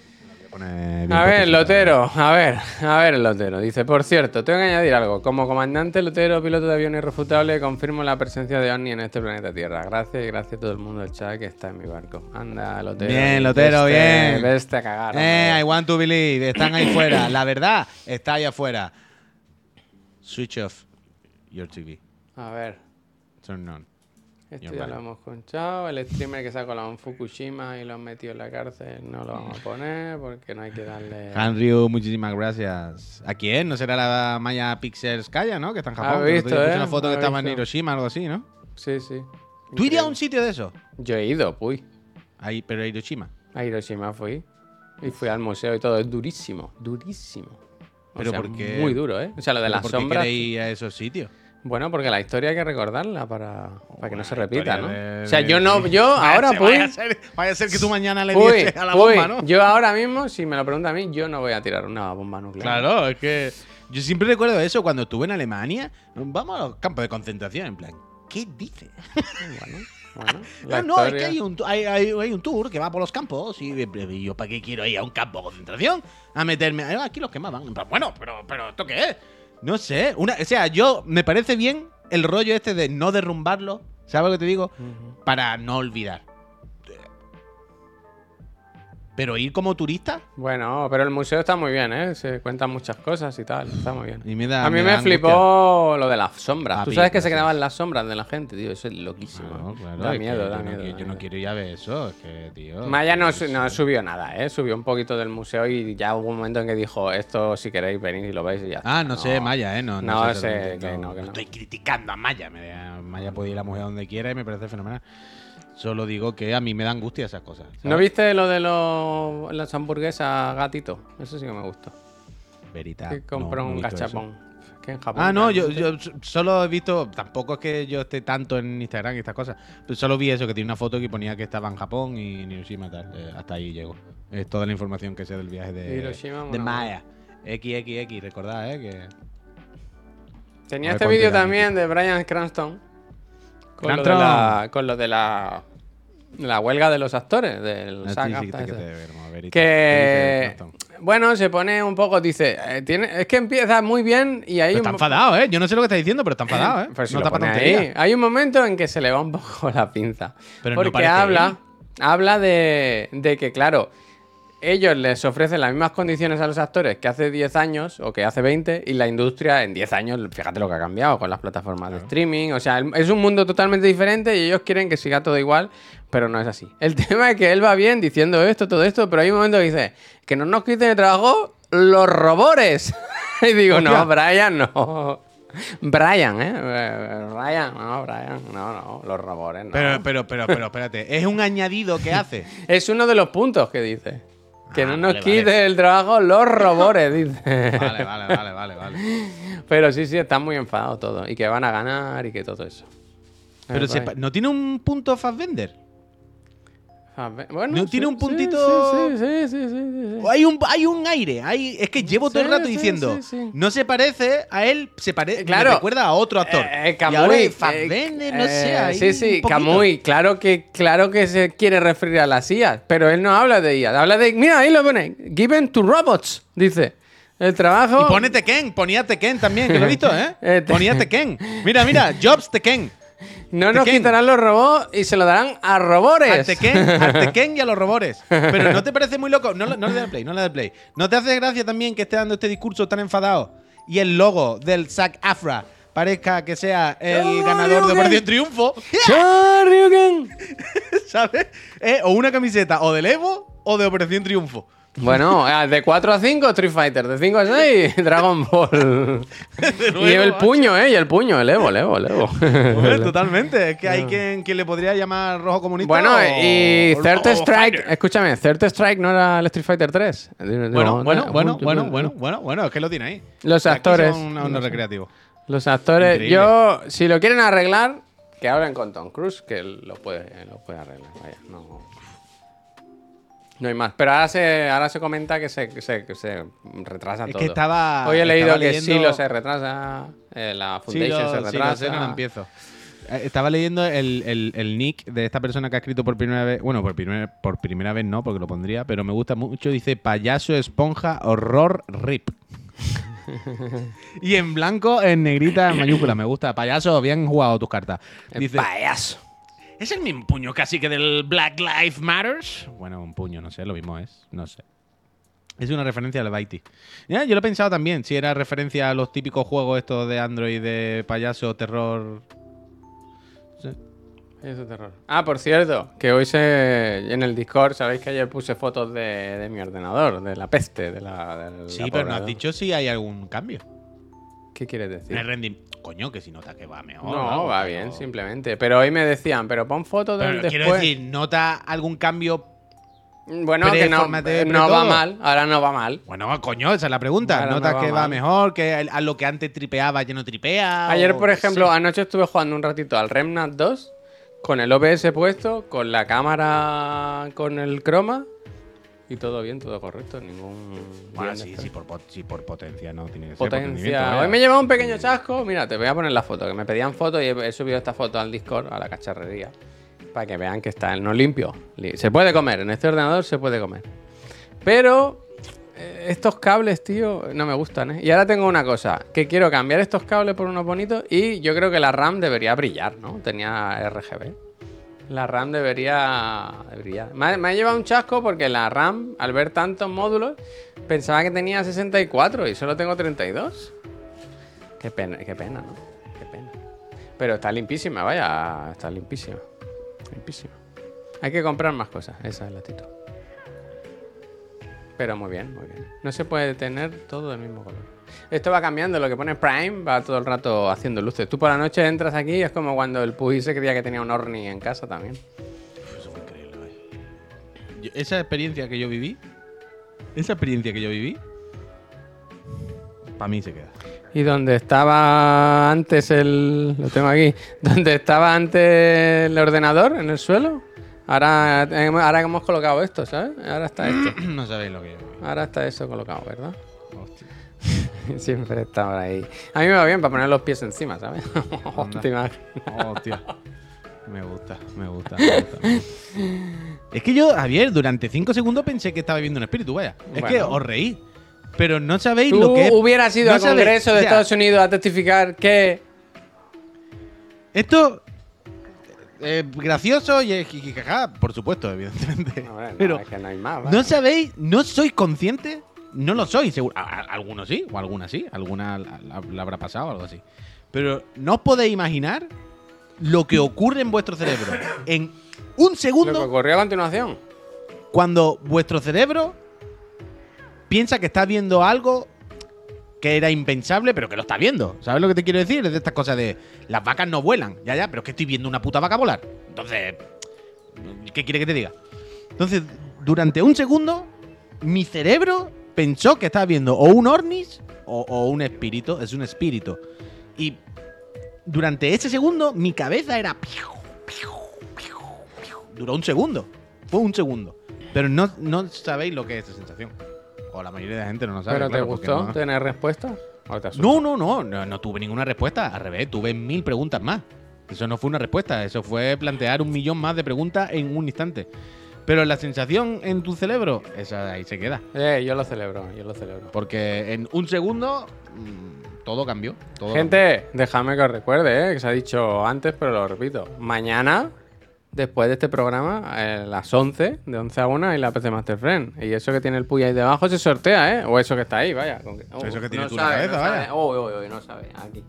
A poner bien A ver. Lotero, a ver, a ver, Lotero. Dice, por cierto, tengo que añadir algo. Como comandante Lotero, piloto de avión irrefutable, confirmo la presencia de OVNI en este planeta Tierra. Gracias y gracias a todo el mundo del chat que está en mi barco. Anda, Lotero. Bien, Lotero, veste- bien. Veste a cagar. Eh, I want to believe. Están ahí fuera. La verdad está ahí afuera. Switch off your TV. A ver, Turn on. Esto ya lo hemos escuchado. El streamer que se ha colado en Fukushima y lo metido en la cárcel no lo vamos a poner porque no hay que darle... Hanryu, muchísimas gracias. ¿A quién? ¿No será la Maya Pixels Kaya, no? Que está en Japón. Que el otro visto, ¿eh? una foto que estaba en. Hiroshima, algo así, ¿no? Sí, sí. ¿Tú irías a Increíble. un sitio de eso? Yo he ido, uy. Ahí, pero a Hiroshima. A Hiroshima fui. Y fui al museo y todo. Es durísimo, durísimo. O Pero sea, porque- Muy duro, ¿eh? O sea, lo de ¿Pero las ¿Por qué sombras. ir a esos sitios? Bueno, porque la historia hay que recordarla para, para que no se repita, ¿no? de- o sea, yo no, yo Vaya ahora pues. Vaya a, ser, vaya a ser que tú mañana le Uy, a la uy, bomba, ¿no? Yo ahora mismo, si me lo pregunta a mí, yo no voy a tirar una bomba nuclear. Claro, es que yo siempre recuerdo eso cuando estuve en Alemania. Vamos a los campos de concentración, en plan, ¿qué dices? Bueno, Ah, no, es que hay un, hay, hay- hay un tour que va por los campos y, y yo para qué quiero ir a un campo de concentración a meterme. Ah, Aquí los quemaban. En plan, bueno, pero, pero ¿esto qué es? No sé. Una, o sea, yo me parece bien el rollo este de no derrumbarlo. ¿Sabes lo que te digo? Para no olvidar. Pero ir como turista. Bueno, pero el museo está muy bien, ¿eh? Se cuentan muchas cosas y tal. Está muy bien. Y me da- a mí me me, flipó lo de las sombras. Tú Papi, sabes que se gracias. quedaban las sombras de la gente, tío. Eso es loquísimo. Claro, claro, da miedo, da yo miedo. No, da yo no quiero ir a ver eso. Es que, tío. Maya no, no subió nada, ¿eh? Subió un poquito del museo y ya hubo un momento en que dijo, esto si queréis venir y lo veis y ya está". Ah, no, sé, Maya, ¿eh? No, No sé, exactamente, que no, que no. Estoy criticando a Maya. Maya puede ir a la mujer donde quiera y me parece fenomenal. Solo digo que a mí me da angustia esas cosas. ¿sabes? ¿No viste lo de los, las hamburguesas gatito? Eso sí que me gustó. Verita. Que compró no, no he un gachapón. Que en Japón Ah, no, yo, yo solo he visto, tampoco es que yo esté tanto en Instagram y estas cosas, pero solo vi eso, que tiene una foto que ponía que estaba en Japón y en Hiroshima tal. Eh, hasta ahí llego. Es toda la información que sé del viaje de, Hiroshima, de Maya. XXX, recordad, ¿eh? Que... Tenía este vídeo también de Brian Cranston. Con lo, de la, con lo de la, la huelga de los actores, del Ah, sí, sí, que bueno, se pone un poco, dice, eh, tiene, es que empieza muy bien y hay Pero un... está enfadado, ¿eh? Yo no sé lo que está diciendo, pero está enfadado, ¿eh? Si no está para ahí. Hay un momento en que se le va un poco la pinza. Pero no porque parece habla, él. habla de, de que, claro, ellos les ofrecen las mismas condiciones a los actores que hace 10 años o que hace 20 y la industria en 10 años, fíjate lo que ha cambiado con las plataformas de streaming. O sea, es un mundo totalmente diferente y ellos quieren que siga todo igual, pero no es así. El tema es que él va bien diciendo esto, todo esto, pero hay un momento que dice que no nos quiten el trabajo los robores. y digo, Hostia. no, Brian, no. Brian, ¿eh? Brian, no, Brian, no, no, los robores, no. Pero, pero, pero, pero, espérate. Es un añadido que hace. Es uno de los puntos que dice. Que Ah, no nos vale, quite vale. el trabajo los robores, dice. Vale, vale, vale, vale, vale. Pero sí, sí, están muy enfadados todos. Y que van a ganar y que todo eso. Pero Eh, sepa-. ¿no tiene un punto Fassbender? A ver, Bueno, ¿No sí, tiene un puntito? Sí, sí, sí, sí, sí, sí. O Hay un, hay un aire. Hay, es que llevo todo el rato diciendo. No se parece a él, se parece. Claro. Me recuerda a otro actor. Eh, eh, y ahora Fassbender, no eh, sé. ahí sí, sí. Camuy, claro que, claro que se quiere referir a las IA, pero él no habla de IA, habla de, mira, ahí lo pone, given to robots, dice. El trabajo... Y pone Tekken, ponía Tekken también, que lo he visto, ¿eh? Eh, Ponía Tekken. Mira, mira, Jobs Tekken. No nos Tekken. quitarán los robots y se lo darán a Al robores. Tekken, al Tekken y a los robores. Pero ¿no te parece muy loco? No, le des play, no le des play. ¿No te hace gracia también que esté dando este discurso tan enfadado y el logo del Zac Afra parezca que sea el ¡Oh, ganador de! Operación Triunfo? ¿Sabes? Eh, o una camiseta o del Evo o de Operación Triunfo. Bueno, eh, de 4 a 5 Street Fighter, de 5 a 6 Dragon Ball. y nuevo, el macho. puño, ¿eh? Y el puño, el Evo, el Evo, el Evo. Hombre, totalmente. Es que hay quien, quien le podría llamar rojo comunista. Bueno, o- y o Third Strike, fighter. escuchame, Third Strike no era el Street Fighter 3. Bueno, bueno, bueno, bueno, bueno, bueno, bueno, es que lo tiene ahí. Los Aquí actores. son unos recreativos. Los actores, Increíble. yo, si lo quieren arreglar, que hablen con Tom Cruise, que él lo puede, lo puede arreglar. Vaya, no. No hay más. Pero ahora se, ahora se comenta que se, que se, que se retrasa Es todo. que estaba. Hoy he leído que leyendo- Silo se retrasa, eh, la Foundation lo- se retrasa. sé, no la empiezo. Eh, Estaba leyendo el, el- el nick de esta persona que ha escrito por primera vez. Bueno, por primera, por primera vez no, porque lo pondría, pero me gusta mucho. Dice payaso, esponja, horror, rip. y en blanco, en negrita, en mayúscula. Me gusta. Payaso, bien jugado tus cartas. El Dice, payaso. ¿Es el mismo puño casi que del Black Lives Matters? Bueno, un puño, no sé, lo mismo es. No sé. Es una referencia al Baiti. Ya, yo lo he pensado también, si era referencia a los típicos juegos estos de Android de payaso, terror. Eso es terror. Ah, por cierto, que hoy se en el Discord, sabéis que ayer puse fotos de, de mi ordenador, de la peste, de la. Sí, pero no has dicho si hay algún cambio. ¿Qué quieres decir? El rendimiento. Coño, que si nota que va mejor. No, algo, va pero- bien, simplemente. Pero hoy me decían, pero pon fotos del después. quiero decir, ¿nota algún cambio? bueno, que no, no va mal, ahora no va mal. Bueno, coño, esa es la pregunta. Ahora no ¿Notas va que va mejor? ¿Que a lo que antes tripeaba ya no tripea? Ayer, o por ejemplo, anoche estuve jugando un ratito al Remnant 2 con el OBS puesto, con la cámara con el croma y todo bien, todo correcto, ningún Bueno, sí, sí, por, pot- sí, por potencia, ¿no? Tiene que potencia. Hoy me llevaba un pequeño chasco. Mira, te voy a poner la foto, que me pedían fotos y he, he subido esta foto al Discord, a la cacharrería, para que vean que está no limpio. Li- Se puede comer, en este ordenador se puede comer. Pero eh, estos cables, tío, no me gustan, ¿eh? Y ahora tengo una cosa, que quiero cambiar estos cables por unos bonitos y yo creo que la RAM debería brillar, ¿no? Tenía RGB. La RAM debería ha, me ha llevado un chasco porque la RAM, al ver tantos módulos, pensaba que tenía 64 y solo tengo 32. Qué pena, qué pena, ¿no? Qué pena. Pero está limpísima, vaya, está limpísima. Limpísima. Hay que comprar más cosas, esa es la actitud. Pero muy bien, muy bien. No se puede tener todo del mismo color. Esto va cambiando, lo que pone Prime va todo el rato haciendo luces. Tú por la noche entras aquí y es como cuando el Puy se creía que tenía un Orni en casa también. Eso fue increíble. Yo- esa experiencia que yo viví, esa experiencia que yo viví, para mí se queda. Y donde estaba antes el. Lo tengo aquí. Donde estaba antes el ordenador en el suelo. Ahora, ahora hemos colocado esto, ¿sabes? Ahora está esto. no sabéis lo que yo. Ahora está eso colocado, ¿verdad? Siempre está por ahí. A mí me va bien para poner los pies encima, ¿sabes? Imaginas. Hostia. Me gusta, me gusta, me gusta. me gusta. Es que yo, Javier, durante 5 segundos pensé que estaba viendo un espíritu, vaya. Es que os reí. Pero no sabéis Tú lo que hubieras ido no al Congreso de o sea, Estados Unidos a testificar que. Esto. eh, gracioso y jijijaja, por supuesto, evidentemente. No, pero es que no hay más. no sabéis, no sois conscientes, no lo sois, seguro. Algunos sí, o algunas sí, alguna la, habrá pasado o algo así. Pero no os podéis imaginar lo que ocurre en vuestro cerebro en un Lo que segundo ocurrió a continuación. cuando vuestro cerebro piensa que estás viendo algo que era impensable, pero que lo está viendo. ¿Sabes lo que te quiero decir? Es de estas cosas de las vacas no vuelan. Ya, ya, pero es que estoy viendo una puta vaca volar. Entonces, ¿qué quiere que te diga? Entonces, durante un segundo, mi cerebro pensó que estaba viendo o un ornis o, o un espíritu. Es un espíritu. Y durante ese segundo, mi cabeza era. Duró un segundo. Fue un segundo. Pero no, no sabéis lo que es esa sensación. O la mayoría de la gente no lo sabe. ¿Pero te claro, gustó no- tener respuesta? ¿O te asustó? no, no, no, no, no tuve ninguna respuesta. Al revés, tuve mil preguntas más. Eso no fue una respuesta, eso fue plantear un millón más de preguntas en un instante. Pero la sensación en tu cerebro, esa ahí se queda. Eh, yo lo celebro, yo lo celebro. Porque en un segundo mm, todo cambió. todo Gente, déjame que os recuerde, eh, que se ha dicho antes, pero lo repito. Mañana, después de este programa, a las 11, de 11 a 1, hay la PC Master Friend. Y eso que tiene el puy ahí debajo se sortea, ¿eh? O eso que está ahí, vaya. con que- oh, Eso que tiene no tú en la sabe, cabeza, no vaya. sabe. Uy, uy, uy, no sabe. Aquí.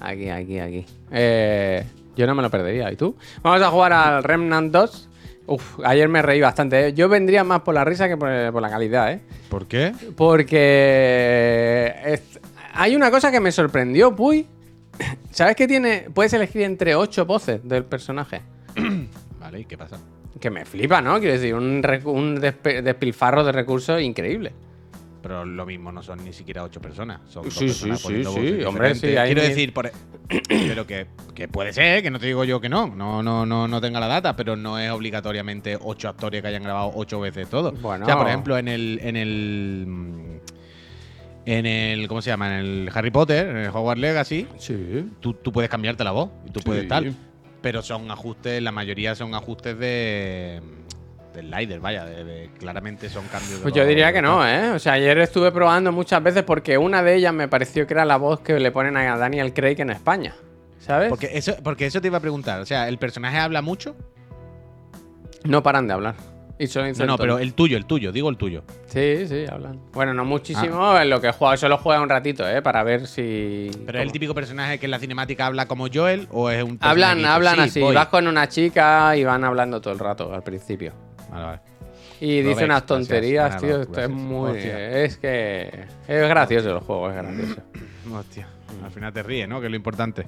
Aquí, aquí, aquí. Eh, yo no me lo perdería. ¿Y tú? Vamos a jugar al Remnant 2. Uf, ayer me reí bastante. ¿eh? Yo vendría más por la risa que por, por la calidad, ¿eh? ¿Por qué? Porque es- hay una cosa que me sorprendió, Puy. ¿Sabes que tiene? Puedes elegir entre ocho voces del personaje. Vale, ¿y qué pasa? Que me flipa, ¿no? Quiero decir, un, un despilfarro de recursos increíble. Pero lo mismo no son ni siquiera ocho personas. Son dos Sí, personas sí, sí, sí, hombre, sí, hay Quiero decir, por... e- pero que, que puede ser, que no te digo yo que no. No, no, no, no tenga la data, pero no es obligatoriamente ocho actores que hayan grabado ocho veces todo. Bueno. O sea, por ejemplo, en el. En el. mm, En el. ¿Cómo se llama? En el Harry Potter, en el Hogwarts Legacy, Sí. tú, tú puedes cambiarte la voz y tú puedes Sí. tal. Pero son ajustes, la mayoría son ajustes de. Del slider, vaya, de- de- claramente son cambios de Pues yo diría que no, ¿eh? O sea, ayer estuve probando muchas veces porque una de ellas me pareció que era la voz que le ponen a Daniel Craig en España. ¿Sabes? Porque eso, porque eso te iba a preguntar. O sea, ¿el personaje habla mucho? no paran de hablar. Y No, no, pero el tuyo, el tuyo, digo el tuyo. Sí, sí, hablan. Bueno, no muchísimo en lo que he jugado, solo juega un ratito, ¿eh? Para ver si. ¿Pero es el típico personaje que en la cinemática habla como Joel o es un Hablan, hablan "Sí, así. voy"? Vas con una chica y van hablando todo el rato al principio. Vale, vale. Y dice unas tonterías, tío. vale, Esto es muy. Hostia. Es que. Es gracioso el juego, es gracioso. Hostia, al final te ríes, ¿no? Que es lo importante.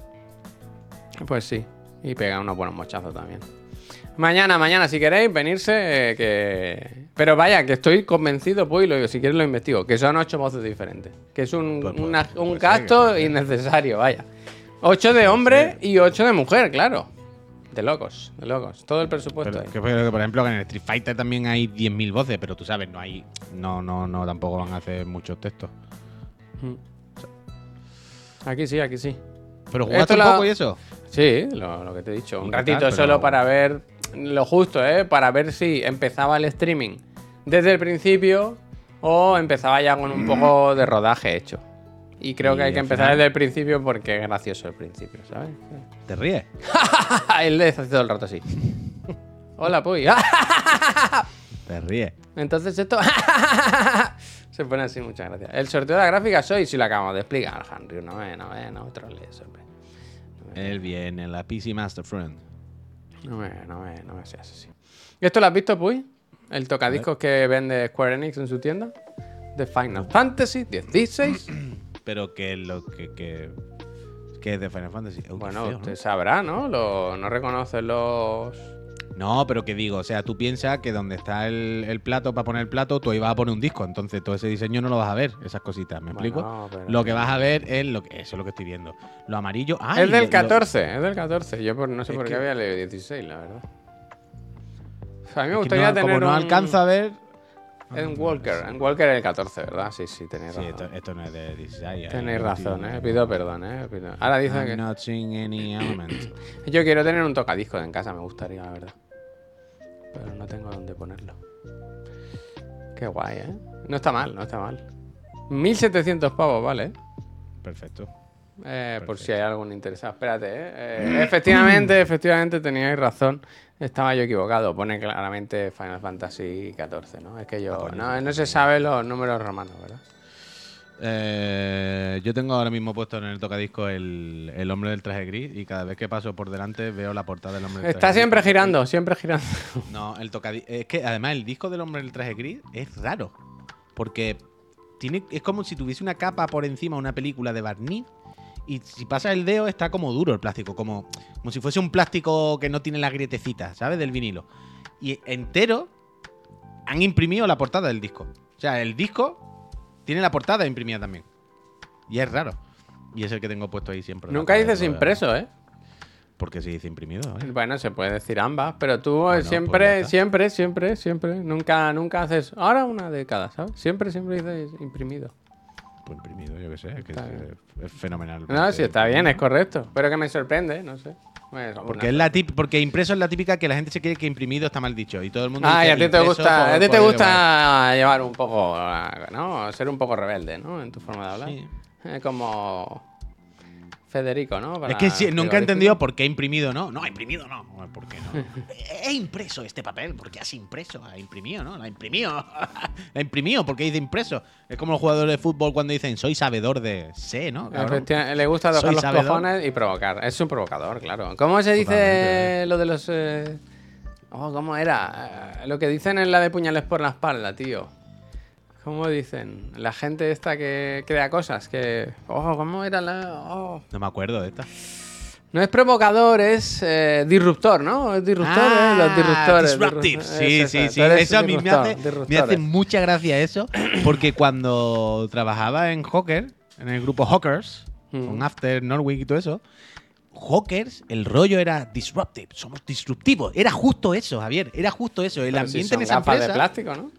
Pues sí. Y pega unos buenos mochazos también. Mañana, mañana, si queréis, venirse, eh, que... Pero vaya, que estoy convencido, pues, y lo- si quieres lo investigo, que son ocho voces diferentes. Que es un, Pues, pues, una- pues un puede ser, gasto ser. innecesario, vaya. Ocho de hombre y ocho de mujer, claro. De locos, de locos. Todo el presupuesto Pero, que, pero, por ejemplo, que en el Street Fighter también hay 10.000 voces, pero tú sabes, no hay. No, no, no, tampoco van a hacer muchos textos. Aquí sí, aquí sí. Pero Esto jugaste un la- poco y eso. Sí, lo, lo que te he dicho. ¿Y Un ratito tal? Pero- solo para ver lo justo, ¿eh? Para ver si empezaba el streaming desde el principio o empezaba ya con un poco de rodaje hecho. Y creo Y que hay que empezar final- desde el principio porque es gracioso el principio, ¿sabes? ¿Te ríes? Él le hace todo el rato así. Hola, Puy. Te ríes. Entonces esto... Se pone así, muchas gracias. El sorteo de la gráfica soy, si lo acabamos de explicar, Henry. No me, no me, no me trolees, hombre. Él viene, la PC Master Friend. No me, no me, no me seas así. ¿Esto lo has visto, Puy? El tocadiscos que vende Square Enix en su tienda. De Final Fantasy 16. Pero que lo que. que que es de Final Fantasy. Bueno, feo, ¿no? usted sabrá, ¿no? Lo- no reconoce los. No, pero que digo, o sea, tú piensas que donde está el, el plato para poner el plato, tú ahí vas a poner un disco. Entonces todo ese diseño no lo vas a ver, esas cositas, ¿me Bueno, explico? pero- Lo que vas a ver es lo que. Eso es lo que estoy viendo. Lo amarillo. Ah, es del lo- 14, es del 14. Yo por- no sé Es por qué había leído 16, la verdad. A mí me gustaría no- tener como no un- alcanza a ver. En Walker. En Walker es el 14, ¿verdad? Sí, sí, tenéis Sí, razón. esto, esto no es de 16. ahí Tenéis razón, ¿eh? Pido perdón, ¿eh? Pido- Ahora dice que... not any element. Yo quiero tener un tocadiscos en casa, me gustaría, la verdad. Pero no tengo dónde ponerlo. Qué guay, ¿eh? No está mal, no está mal. 1700 pavos, vale. Perfecto. Eh, por si hay algún interesado. Espérate, ¿eh? Eh, efectivamente, efectivamente teníais razón. Estaba yo equivocado. Pone claramente Final Fantasy XIV, ¿no? Es que yo... No, no se sabe los números romanos, ¿verdad? Eh, yo tengo ahora mismo puesto en el tocadisco el, el hombre del traje gris y cada vez que paso por delante veo la portada del hombre del Está traje siempre gris. girando, siempre girando. No, el tocadisco. Es que además el disco del hombre del traje gris es raro. Porque tiene, es como si tuviese una capa por encima de una película de barniz. Y si pasas el dedo está como duro el plástico, como, como si fuese un plástico que no tiene las grietecitas, ¿sabes? Del vinilo. Y entero han imprimido la portada del disco. O sea, el disco tiene la portada imprimida también. Y es raro. Y es el que tengo puesto ahí siempre. Nunca La dices impreso, ¿eh? Porque se dice imprimido, ¿eh? Bueno, se puede decir ambas, pero tú eh, Bueno, pues siempre, siempre, siempre, siempre, nunca, nunca haces ahora una de cada, ¿sabes? Siempre, siempre dices imprimido. Pues imprimido, yo qué sé, que Está es, es fenomenal. No, sí, está bien, es correcto. Pero que me sorprende, no sé. Bueno, Porque es la tip, porque impreso es la típica que la gente se cree que imprimido está mal dicho. Y todo el mundo Ah, y a ti te gusta, por- a ti te gusta llevar un poco, ¿no? Ser un poco rebelde, ¿no? En tu forma de hablar. Sí. Eh, como Federico, ¿no? Para Es que sí, nunca he entendido por qué imprimido no. No, imprimido no. ¿Por qué no? He impreso este papel. ¿Por qué has impreso? Ha imprimido, ¿no? La ha imprimido. La ha imprimido. ¿Por qué dice impreso? Es como los jugadores de fútbol cuando dicen soy sabedor de sé, ¿no? Le gusta tocar Soy los sabedor. cojones y provocar. Es un provocador, claro. ¿Cómo se dice Totalmente. lo de los... eh, Oh, ¿cómo era? Eh, lo que dicen en la de puñales por la espalda, tío. ¿Cómo dicen? La gente esta que crea cosas, que... Oh, ¿cómo era la...? Oh. No me acuerdo de esta. No es provocador, es eh, disruptor, ¿no? Es disruptor, Ah, ¿eh? Los disruptores. disruptive. disru- Sí, sí, sí. Eso a mí me hace, me hace mucha gracia eso, porque cuando trabajaba en Hawker, en el grupo Hawkers, Mm. con After, Norwich y todo eso, Hawkers, el rollo era disruptive, somos disruptivos. Era justo eso, Javier, era justo eso. El Pero si ambiente son en esa empresa. de plástico, ¿no?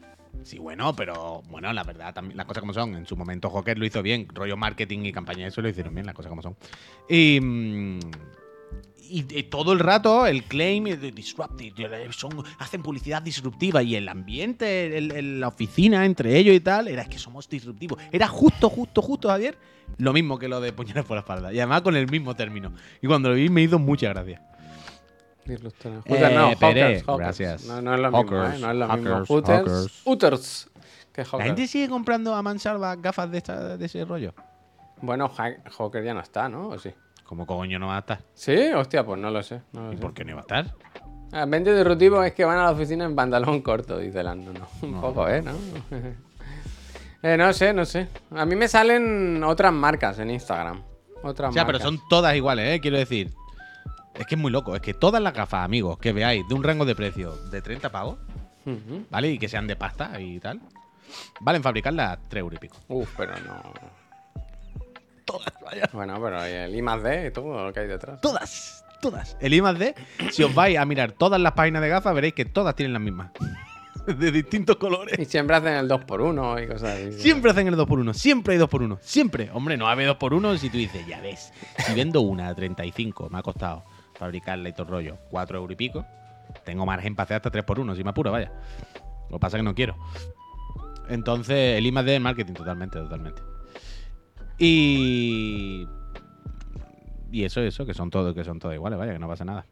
Sí, bueno, pero bueno, la verdad, también, las cosas como son. En su momento Hawker lo hizo bien, rollo marketing y campaña, eso lo hicieron bien, las cosas como son. Y, mm, y, todo el rato el claim de disruptive, hacen publicidad disruptiva y el ambiente, la oficina entre ellos y tal, era que somos disruptivos. Era justo, justo, justo, Javier, lo mismo que lo de puñales por la espalda. Y además con el mismo término. Y cuando lo vi me hizo mucha gracia. Eh, Hooters no, Pere, Hawkers, Hawkers. gracias. No, no es lo mismo, Hawkers, ¿eh? No es lo mismo. Hawkers, Hooters. Hawkers. Hooters. Que ¿La Hawkers. gente sigue comprando a mansalva gafas de, esta- de ese rollo? Bueno, Ha- Hawker ya no está, ¿no? ¿O sí? ¿Cómo coño no va a estar? ¿Sí? Hostia, pues no lo sé. No lo ¿Y sé. por qué no iba a estar? Ah, 20 disruptivos es que van a la oficina en pantalón corto, dice Lando. No, un poco, ¿eh? ¿No? eh, no sé, no sé. A mí me salen otras marcas en Instagram. Otras O sea, pero son todas iguales, ¿eh? Quiero decir. Es que es muy loco. Es que todas las gafas, amigos, que veáis de un rango de precio de 30 pavos, Ujú. ¿vale? Y que sean de pasta y tal, valen fabricarlas a 3 euros y pico. Uf, pero no. Todas, vaya. Bueno, pero el I más D y todo lo que hay detrás. Todas, todas. El I más D, si os vais a mirar todas las páginas de gafas, veréis que todas tienen las mismas. De distintos colores. Y siempre hacen el 2x1 y cosas así. Siempre hacen el 2x1, siempre hay 2x1, siempre. Hombre, no hay 2x1 si tú dices, ya ves, si vendo una a 35, me ha costado fabricarla y todo el rollo, 4 euros y pico, tengo margen para hacer hasta 3x1, si me apuro, vaya. Lo que pasa es que no quiero. Entonces, el I más D es marketing totalmente, totalmente. Y. Y eso, eso, que son todos, que son todos iguales, vaya, que no pasa nada.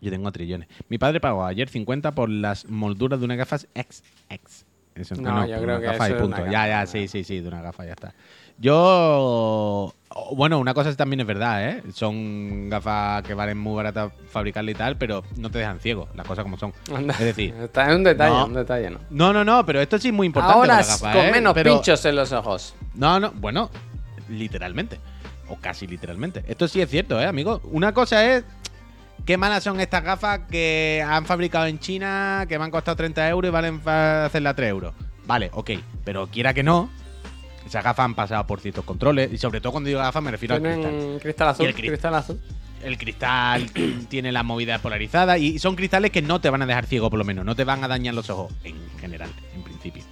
Yo tengo trillones. Mi padre pagó ayer 50 por las molduras de unas gafas XX. Eso, No, yo por creo unas que gafas eso y es punto. una Ya, gafa, ya, ¿no? sí, sí, sí, de una gafa, ya está. Yo. Bueno, una cosa también es verdad, ¿eh? Son gafas que valen muy baratas fabricarle y tal, pero no te dejan ciego, las cosas como son. Anda. Es decir, Está en un detalle, No. un detalle, ¿no? no, no, no, pero esto sí es muy importante. Ahora con ¿eh? menos Pero- pinchos en los ojos. no, no, bueno, literalmente. O casi literalmente. Esto sí es cierto, ¿eh, amigo? Una cosa es. Qué malas son estas gafas que han fabricado en China, que me han costado 30 euros y valen hacerla 3 euros. Vale, ok. Pero quiera que no, esas gafas han pasado por ciertos controles. Y sobre todo cuando digo gafas me refiero al cristal. Cristal azul, Y el cri- cristal azul. El cristal tiene las movidas polarizadas y son cristales que no te van a dejar ciego, por lo menos. No te van a dañar los ojos, en general, en principio.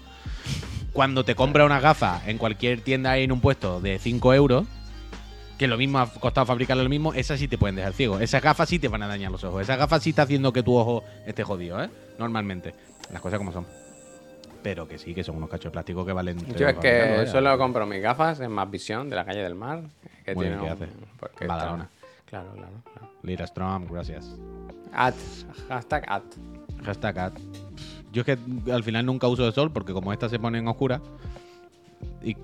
Cuando te compras una gafa en cualquier tienda ahí en un puesto de 5 euros, que lo mismo ha costado fabricarlo lo mismo, esas sí te pueden dejar ciego. Esas gafas sí te van a dañar los ojos. Esas gafas sí está haciendo que tu ojo esté jodido, ¿eh? Normalmente. Las cosas como son. Pero que sí, que son unos cachos de plástico que valen. Yo es que solo compro mis gafas en Más Visión de la calle del Mar. Que Muy tiene bien, ¿qué un- hace? porque Badalona. está- Claro, claro. claro. Lira Strom, gracias. At, hashtag at. Hashtag ad. Yo es que al final nunca uso el sol porque como estas se ponen oscuras. Y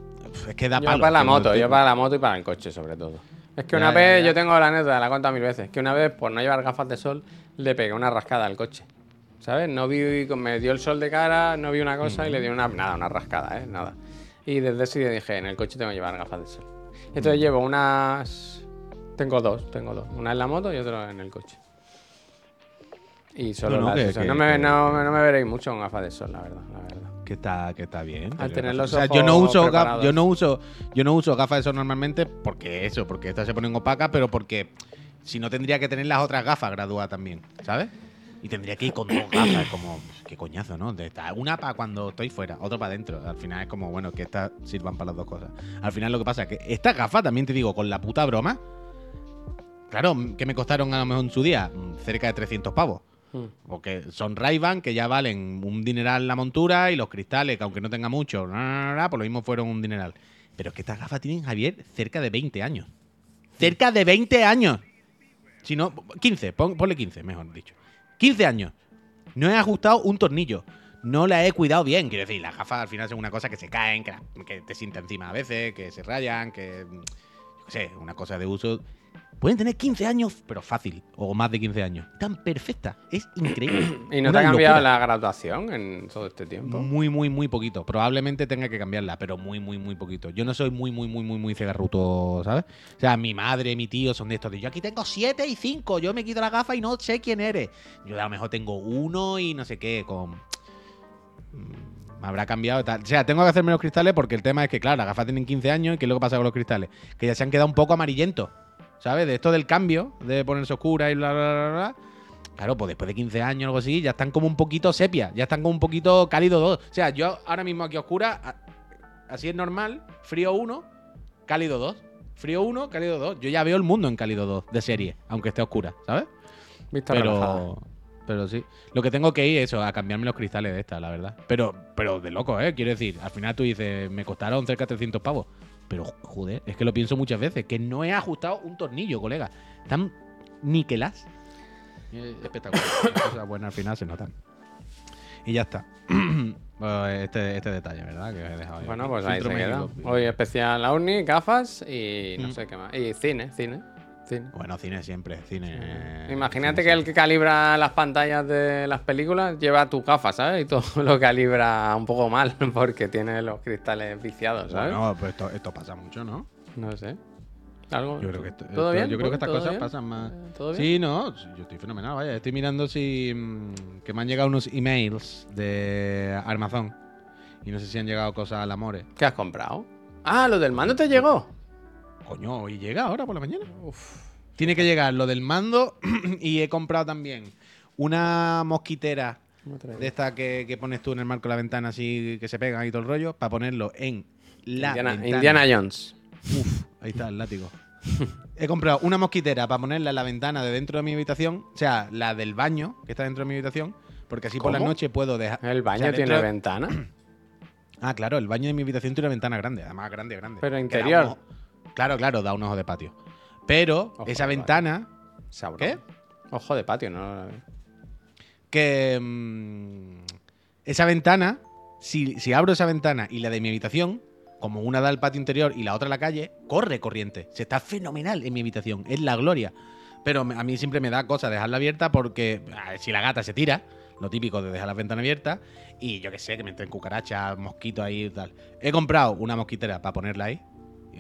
es que da Yo palo. para la moto, yo para la moto y para el coche sobre todo. Es que Ya, una ya, vez, ya. yo tengo la anécdota, la he contado mil veces, que una vez por no llevar gafas de sol le pegué una rascada al coche. ¿Sabes? No vi, me dio el sol de cara, no vi una cosa y le di una, nada, una rascada, ¿eh? Nada. Y desde ese día dije, en el coche tengo que llevar gafas de sol. Entonces llevo unas... Tengo dos, tengo dos. Una en la moto y otra en el coche. Y solo No, no, las que- no, me, que- no, no me veréis mucho con gafas de sol, la verdad, la verdad. Que está, que está bien. Al tener los o sea, yo no ojos uso gaf- yo no uso yo no uso gafas de sol normalmente porque eso, porque estas se ponen opacas, pero porque si no tendría que tener las otras gafas graduadas también, ¿sabes? Y tendría que ir con dos gafas, es como qué coñazo, ¿no? De esta- una para cuando estoy fuera, otra para adentro. Al final es como, bueno, que estas sirvan para las dos cosas. Al final lo que pasa es que estas gafas también te digo con la puta broma Claro, que me costaron a lo mejor en su día Mm, cerca de 300 pavos. Hmm. Porque son ray que ya valen un dineral la montura y los cristales, que aunque no tenga mucho, por lo mismo fueron un dineral. Pero es que estas gafas tienen, Javier, cerca de 20 años. ¡Cerca de 20 años! Si no, 15, pon- ponle 15, mejor dicho. 15 años. No he ajustado un tornillo. No la he cuidado bien. Quiero decir, las gafas al final son una cosa que se caen, que, te sienta encima a veces, que se rayan, que. Yo qué sé, una cosa de uso. Pueden tener 15 años, pero fácil. O más de 15 años. Tan perfecta. Es increíble. ¿Y no Una te ha cambiado locura. la graduación en todo este tiempo? Muy, muy, muy poquito. Probablemente tenga que cambiarla, pero muy, muy, muy poquito. Yo no soy muy, muy, muy, muy, muy cegarruto, ¿sabes? O sea, mi madre, mi tío son de estos de yo aquí tengo siete y cinco, yo me quito la gafa y no sé quién eres. Yo a lo mejor tengo uno y no sé qué, con. Mm, Me habrá cambiado tal. O sea, tengo que hacerme los cristales porque el tema es que, claro, las gafas tienen 15 años y ¿qué es lo que pasa con los cristales? Que ya se han quedado un poco amarillentos, ¿sabes? De esto del cambio, de ponerse oscura y bla, bla, bla, bla. Claro, pues después de 15 años o algo así, ya están como un poquito sepia, ya están como un poquito cálido 2. O sea, yo ahora mismo aquí a oscura, así es normal, frío 1, cálido 2. Frío 1, cálido 2. Yo ya veo el mundo en cálido 2 de serie, aunque esté oscura, ¿sabes? Vista relajada. Pero, pero sí. Lo que tengo que ir es eso, a cambiarme los cristales de esta, la verdad. Pero, pero de loco, ¿eh? Quiero decir, al final tú dices, me costaron cerca de 300 pavos. Pero, joder, es que lo pienso muchas veces, que no he ajustado un tornillo, colega. Están niquelas. Eh, Espectacular. Cosas buenas al final se notan. Y ya está. Este, este detalle, ¿verdad? Que he dejado Bueno, pues ahí se queda. Hoy especial Auni, gafas y no Mm. sé qué más. Y cine, cine, cine. Bueno, cine siempre, cine. Imagínate cine que el que calibra las pantallas de las películas lleva tu gafas, ¿sabes? Y todo lo calibra un poco mal porque tiene los cristales viciados, ¿sabes? Bueno, pues esto, esto pasa mucho, ¿no? No sé. ¿Algo? Yo creo que, esto- ¿Todo esto- bien? yo creo que estas ¿Todo cosas bien? pasan más. Eh, ¿Todo bien? Sí, no, yo estoy fenomenal, vaya. Estoy mirando si. mm, que me han llegado unos emails de Amazon. Y no sé si han llegado cosas al amore. ¿Qué has comprado? Ah, lo del mando te llegó. Coño, y llega ahora por la mañana. Uf. Tiene que llegar lo del mando. y he comprado también una mosquitera de esta que, que pones tú en el marco de la ventana, así que se pegan y todo el rollo, para ponerlo en la. Indiana, ventana. Indiana Jones. Uf, ahí está el látigo. He comprado una mosquitera para ponerla en la ventana de dentro de mi habitación, o sea, la del baño que está dentro de mi habitación, porque así por la noche puedo dejar. El baño o sea, tiene ventana. Ah, claro, el baño de mi habitación tiene una ventana grande, además grande, grande. Pero interior. Claro, claro, da un ojo de patio. Pero Ojo esa ventana. ¿Qué? Ojo de patio, ¿no? que mm, esa ventana, si, si abro esa ventana y la de mi habitación, como una da al patio interior y la otra a la calle, corre corriente. Se está fenomenal en mi habitación, es la gloria. Pero a mí siempre me da cosa dejarla abierta porque ver, si la gata se tira, lo típico de dejar la ventana abierta, y yo que sé, que me entren cucarachas, mosquitos ahí y tal. He comprado una mosquitera para ponerla ahí.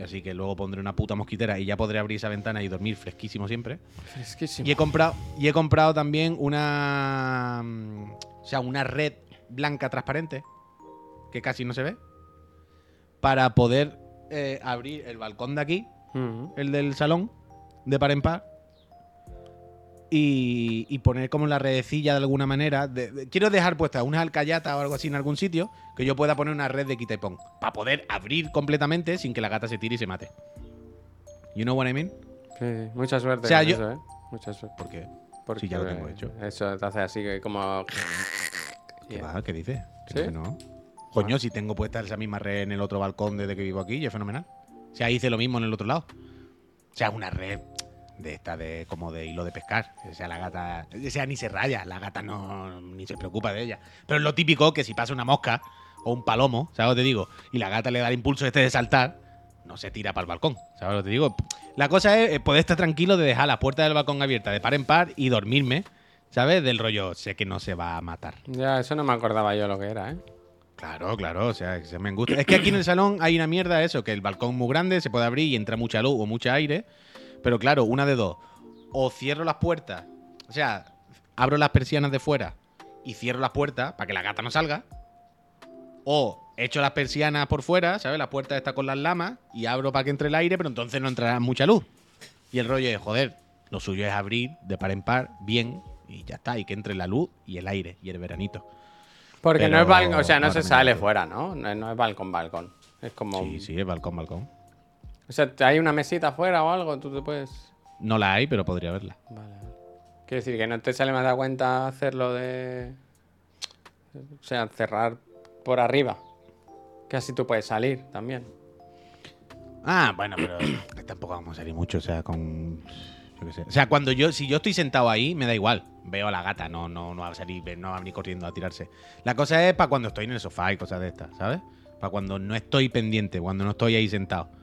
Así que luego pondré una puta mosquitera y ya podré abrir esa ventana y dormir fresquísimo siempre. Fresquísimo. Y he comprado, y he comprado también una. mm, O sea, una red blanca transparente. Que casi no se ve. Para poder eh, abrir el balcón de aquí, el del salón, de par en par. Y, y poner como la redecilla de alguna manera. de- de- quiero dejar puesta una alcayata o algo así en algún sitio. Que yo pueda poner una red de quita y pon. Para poder abrir completamente sin que la gata se tire y se mate. You know what I mean? Sí, sí. Mucha suerte. O sea, yo- eso, ¿eh? Mucha suerte. Porque. Porque Sí, ya lo tengo hecho. Eso te hace así que como. ¿Qué Yeah. va? ¿Qué dices? ¿Sí? Que no. Coño, si tengo puesta esa misma red en el otro balcón desde que vivo aquí, y es fenomenal. O sea, hice lo mismo en el otro lado. O sea, una red de esta de como de hilo de pescar. O sea, la gata. O sea, ni se raya, la gata no ni se preocupa de ella. Pero es lo típico que si pasa una mosca o un palomo, ¿sabes lo que te digo? Y la gata le da el impulso este de saltar, no se tira para el balcón. ¿Sabes lo que te digo? La cosa es eh, poder estar tranquilo de dejar la puerta del balcón abierta de par en par y dormirme, ¿sabes? Del rollo, sé que no se va a matar. Ya, eso no me acordaba yo lo que era, ¿eh? Claro, claro, o sea, se me gusta. Es que aquí en el salón hay una mierda eso, que el balcón muy grande, se puede abrir y entra mucha luz o mucha aire. Pero claro, una de dos. O cierro las puertas, o sea, abro las persianas de fuera y cierro las puertas para que la gata no salga. O echo las persianas por fuera, ¿sabes? La puerta está con las lamas y abro para que entre el aire, pero entonces no entrará mucha luz. Y el rollo es, joder, lo suyo es abrir de par en par, bien, y ya está, y que entre la luz y el aire y el veranito. Porque no es balcón, o sea, no no se sale fuera, ¿no? No, no es balcón, balcón. Es como. Sí, sí, es balcón, balcón. O sea, hay una mesita afuera o algo, tú te puedes. No la hay, pero podría haberla. Vale, vale. Quiero decir que no te sale más de cuenta hacerlo de. O sea, cerrar por arriba. Que así tú puedes salir también. Ah, bueno, pero tampoco vamos a salir mucho, o sea, con. Yo qué sé. O sea, cuando yo, si yo estoy sentado ahí, me da igual. Veo a la gata, no, no, no va a salir, no va a venir corriendo a tirarse. La cosa es para cuando estoy en el sofá y cosas de estas, ¿sabes? Para cuando no estoy pendiente, cuando no estoy ahí sentado.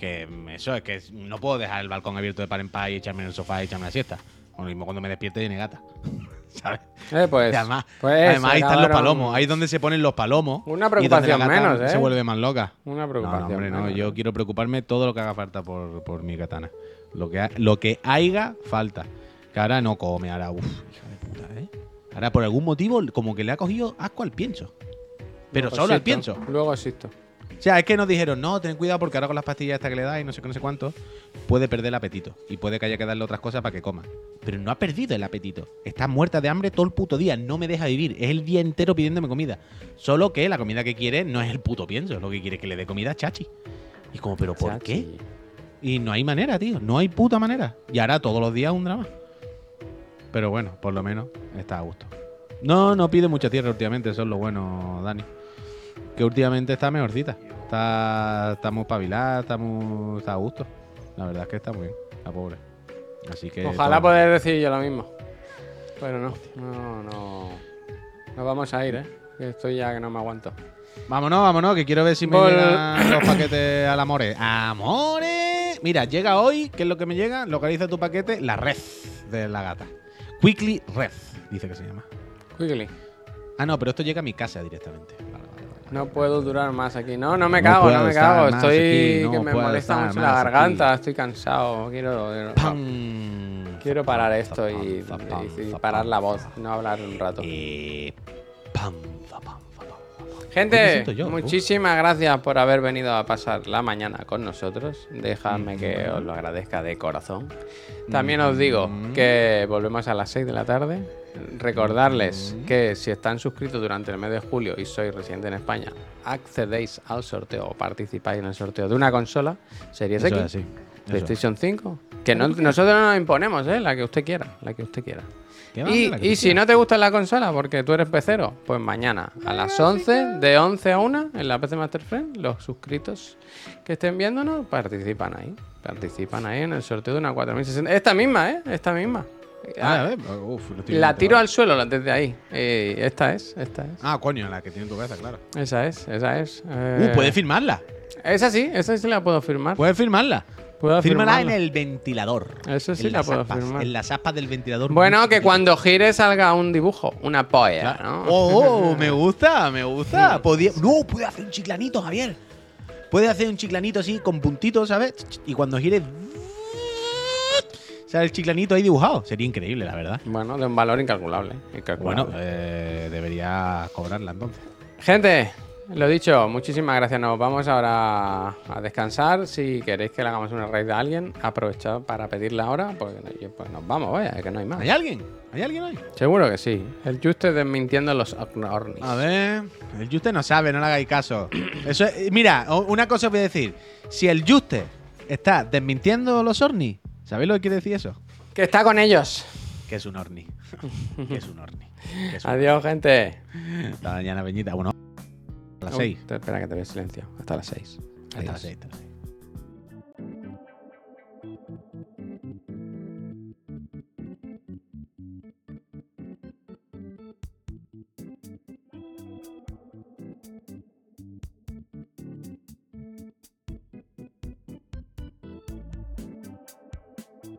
Que eso es que no puedo dejar el balcón abierto de par en par y echarme en el sofá y echarme la siesta. O lo mismo cuando me despierte tiene gata. ¿Sabes? Eh, pues. Además, pues, además ahí están los palomos. Ahí es donde se ponen los palomos. Una preocupación menos, ¿eh? Se vuelve más loca. Una preocupación. no, hombre, no. menos. Yo quiero preocuparme todo lo que haga falta por, por mi katana. Lo que, ha- lo que haya falta. Que ahora no come, ahora, uff, hija de puta, ¿eh? Ahora por algún motivo, como que le ha cogido asco al pienso. Pero Luego solo al existo, pienso. Luego existo. O sea, es que nos dijeron, no, ten cuidado porque ahora con las pastillas estas que le das y no sé qué, no sé cuánto, puede perder el apetito. Y puede que haya que darle otras cosas para que coma. Pero no ha perdido el apetito. Está muerta de hambre todo el puto día. No me deja vivir. Es el día entero pidiéndome comida. Solo que la comida que quiere no es el puto pienso. Lo que quiere es que le dé comida a Chachi. Y como, ¿pero por qué? Y no hay manera, tío. No hay puta manera. Y ahora todos los días un drama. Pero bueno, por lo menos está a gusto. No, no pide mucha tierra últimamente, eso es lo bueno, Dani. Que últimamente está mejorcita. Está, está muy espabilada, está, muy, está a gusto. La verdad es que está muy bien, la pobre. Así que. Ojalá poder decir yo lo mismo. Pero no, no, no. Nos vamos a ir, ¿eh? Estoy ya que no me aguanto. Vámonos, vámonos, que quiero ver si me Vol- llegan los paquetes al Amore. ¡Amore! Mira, llega hoy, ¿qué es lo que me llega? Localiza tu paquete, la red de la gata. Quickly Red, dice que se llama. Quickly. Ah, no, pero esto llega a mi casa directamente. No puedo durar más aquí. No, no me cago, no me cago. Estoy aquí, no que me molesta mucho la garganta, aquí. estoy cansado. Quiero, quiero, ¡Pam! quiero parar esto y, y- parar la voz, no hablar un rato. Eh, Gente, muchísimas gracias por haber venido a pasar la mañana con nosotros. Dejadme que os lo agradezca de corazón. También os digo Mm. que volvemos a las 6 de la tarde. Recordarles que si están suscritos durante el mes de julio y sois residente en España, accedéis al sorteo o participáis en el sorteo de una consola Series Eso X, es así. PlayStation 5. Que no- nosotros no nos imponemos, ¿eh? La que usted quiera, la que usted quiera. Y, si no te gusta la consola porque tú eres pecero, pues mañana a las 11, de 11 a 1, en la PC Master Friend, los suscritos que estén viéndonos participan ahí. Participan ahí en el sorteo de una 4060. Esta misma, ¿eh? Esta misma. Ah, a ver, uf, lo estoy la tiro al suelo desde ahí. Eh, esta es, esta es. Ah, coño, la que tiene tu cabeza, claro. Esa es, esa es. Eh, Uh, puedes firmarla. Esa sí, esa sí la puedo firmar. Puedes firmarla. Puedo Fírmala firmarla. en el ventilador. Eso sí en la puedo aspas, firmar. En las aspas del ventilador. Bueno, que cuando gire salga un dibujo, una polla, ¿no? Oh, oh, me gusta, me gusta. Podía... No, puede hacer un chiclanito, Javier. Puede hacer un chiclanito así con puntitos, ¿sabes? Y cuando gire. Sale el chiclanito ahí dibujado. Sería increíble, la verdad. Bueno, de un valor incalculable. incalculable. Bueno, eh, debería cobrarla entonces. Gente, lo dicho, muchísimas gracias. Nos vamos ahora a descansar. Si queréis que le hagamos una raid a alguien, aprovechad para pedirla ahora, porque pues nos vamos, vaya, que no hay más. ¿Hay alguien? ¿Hay alguien hoy? Seguro que sí. El Juste desmintiendo los Ornis. A ver, el Juste no sabe, no le hagáis caso. Eso es- mira, una cosa os voy a decir. Si el Juste está desmintiendo los Orni, ¿sabéis lo que quiere decir eso? Que está con ellos. Que es un Orni. que es un Orni. Que es un Adiós, gente. Hasta mañana, Peñita. Bueno, a las Uy, 6. te- espera que te vea silencio. Hasta las 6. Hasta las 6.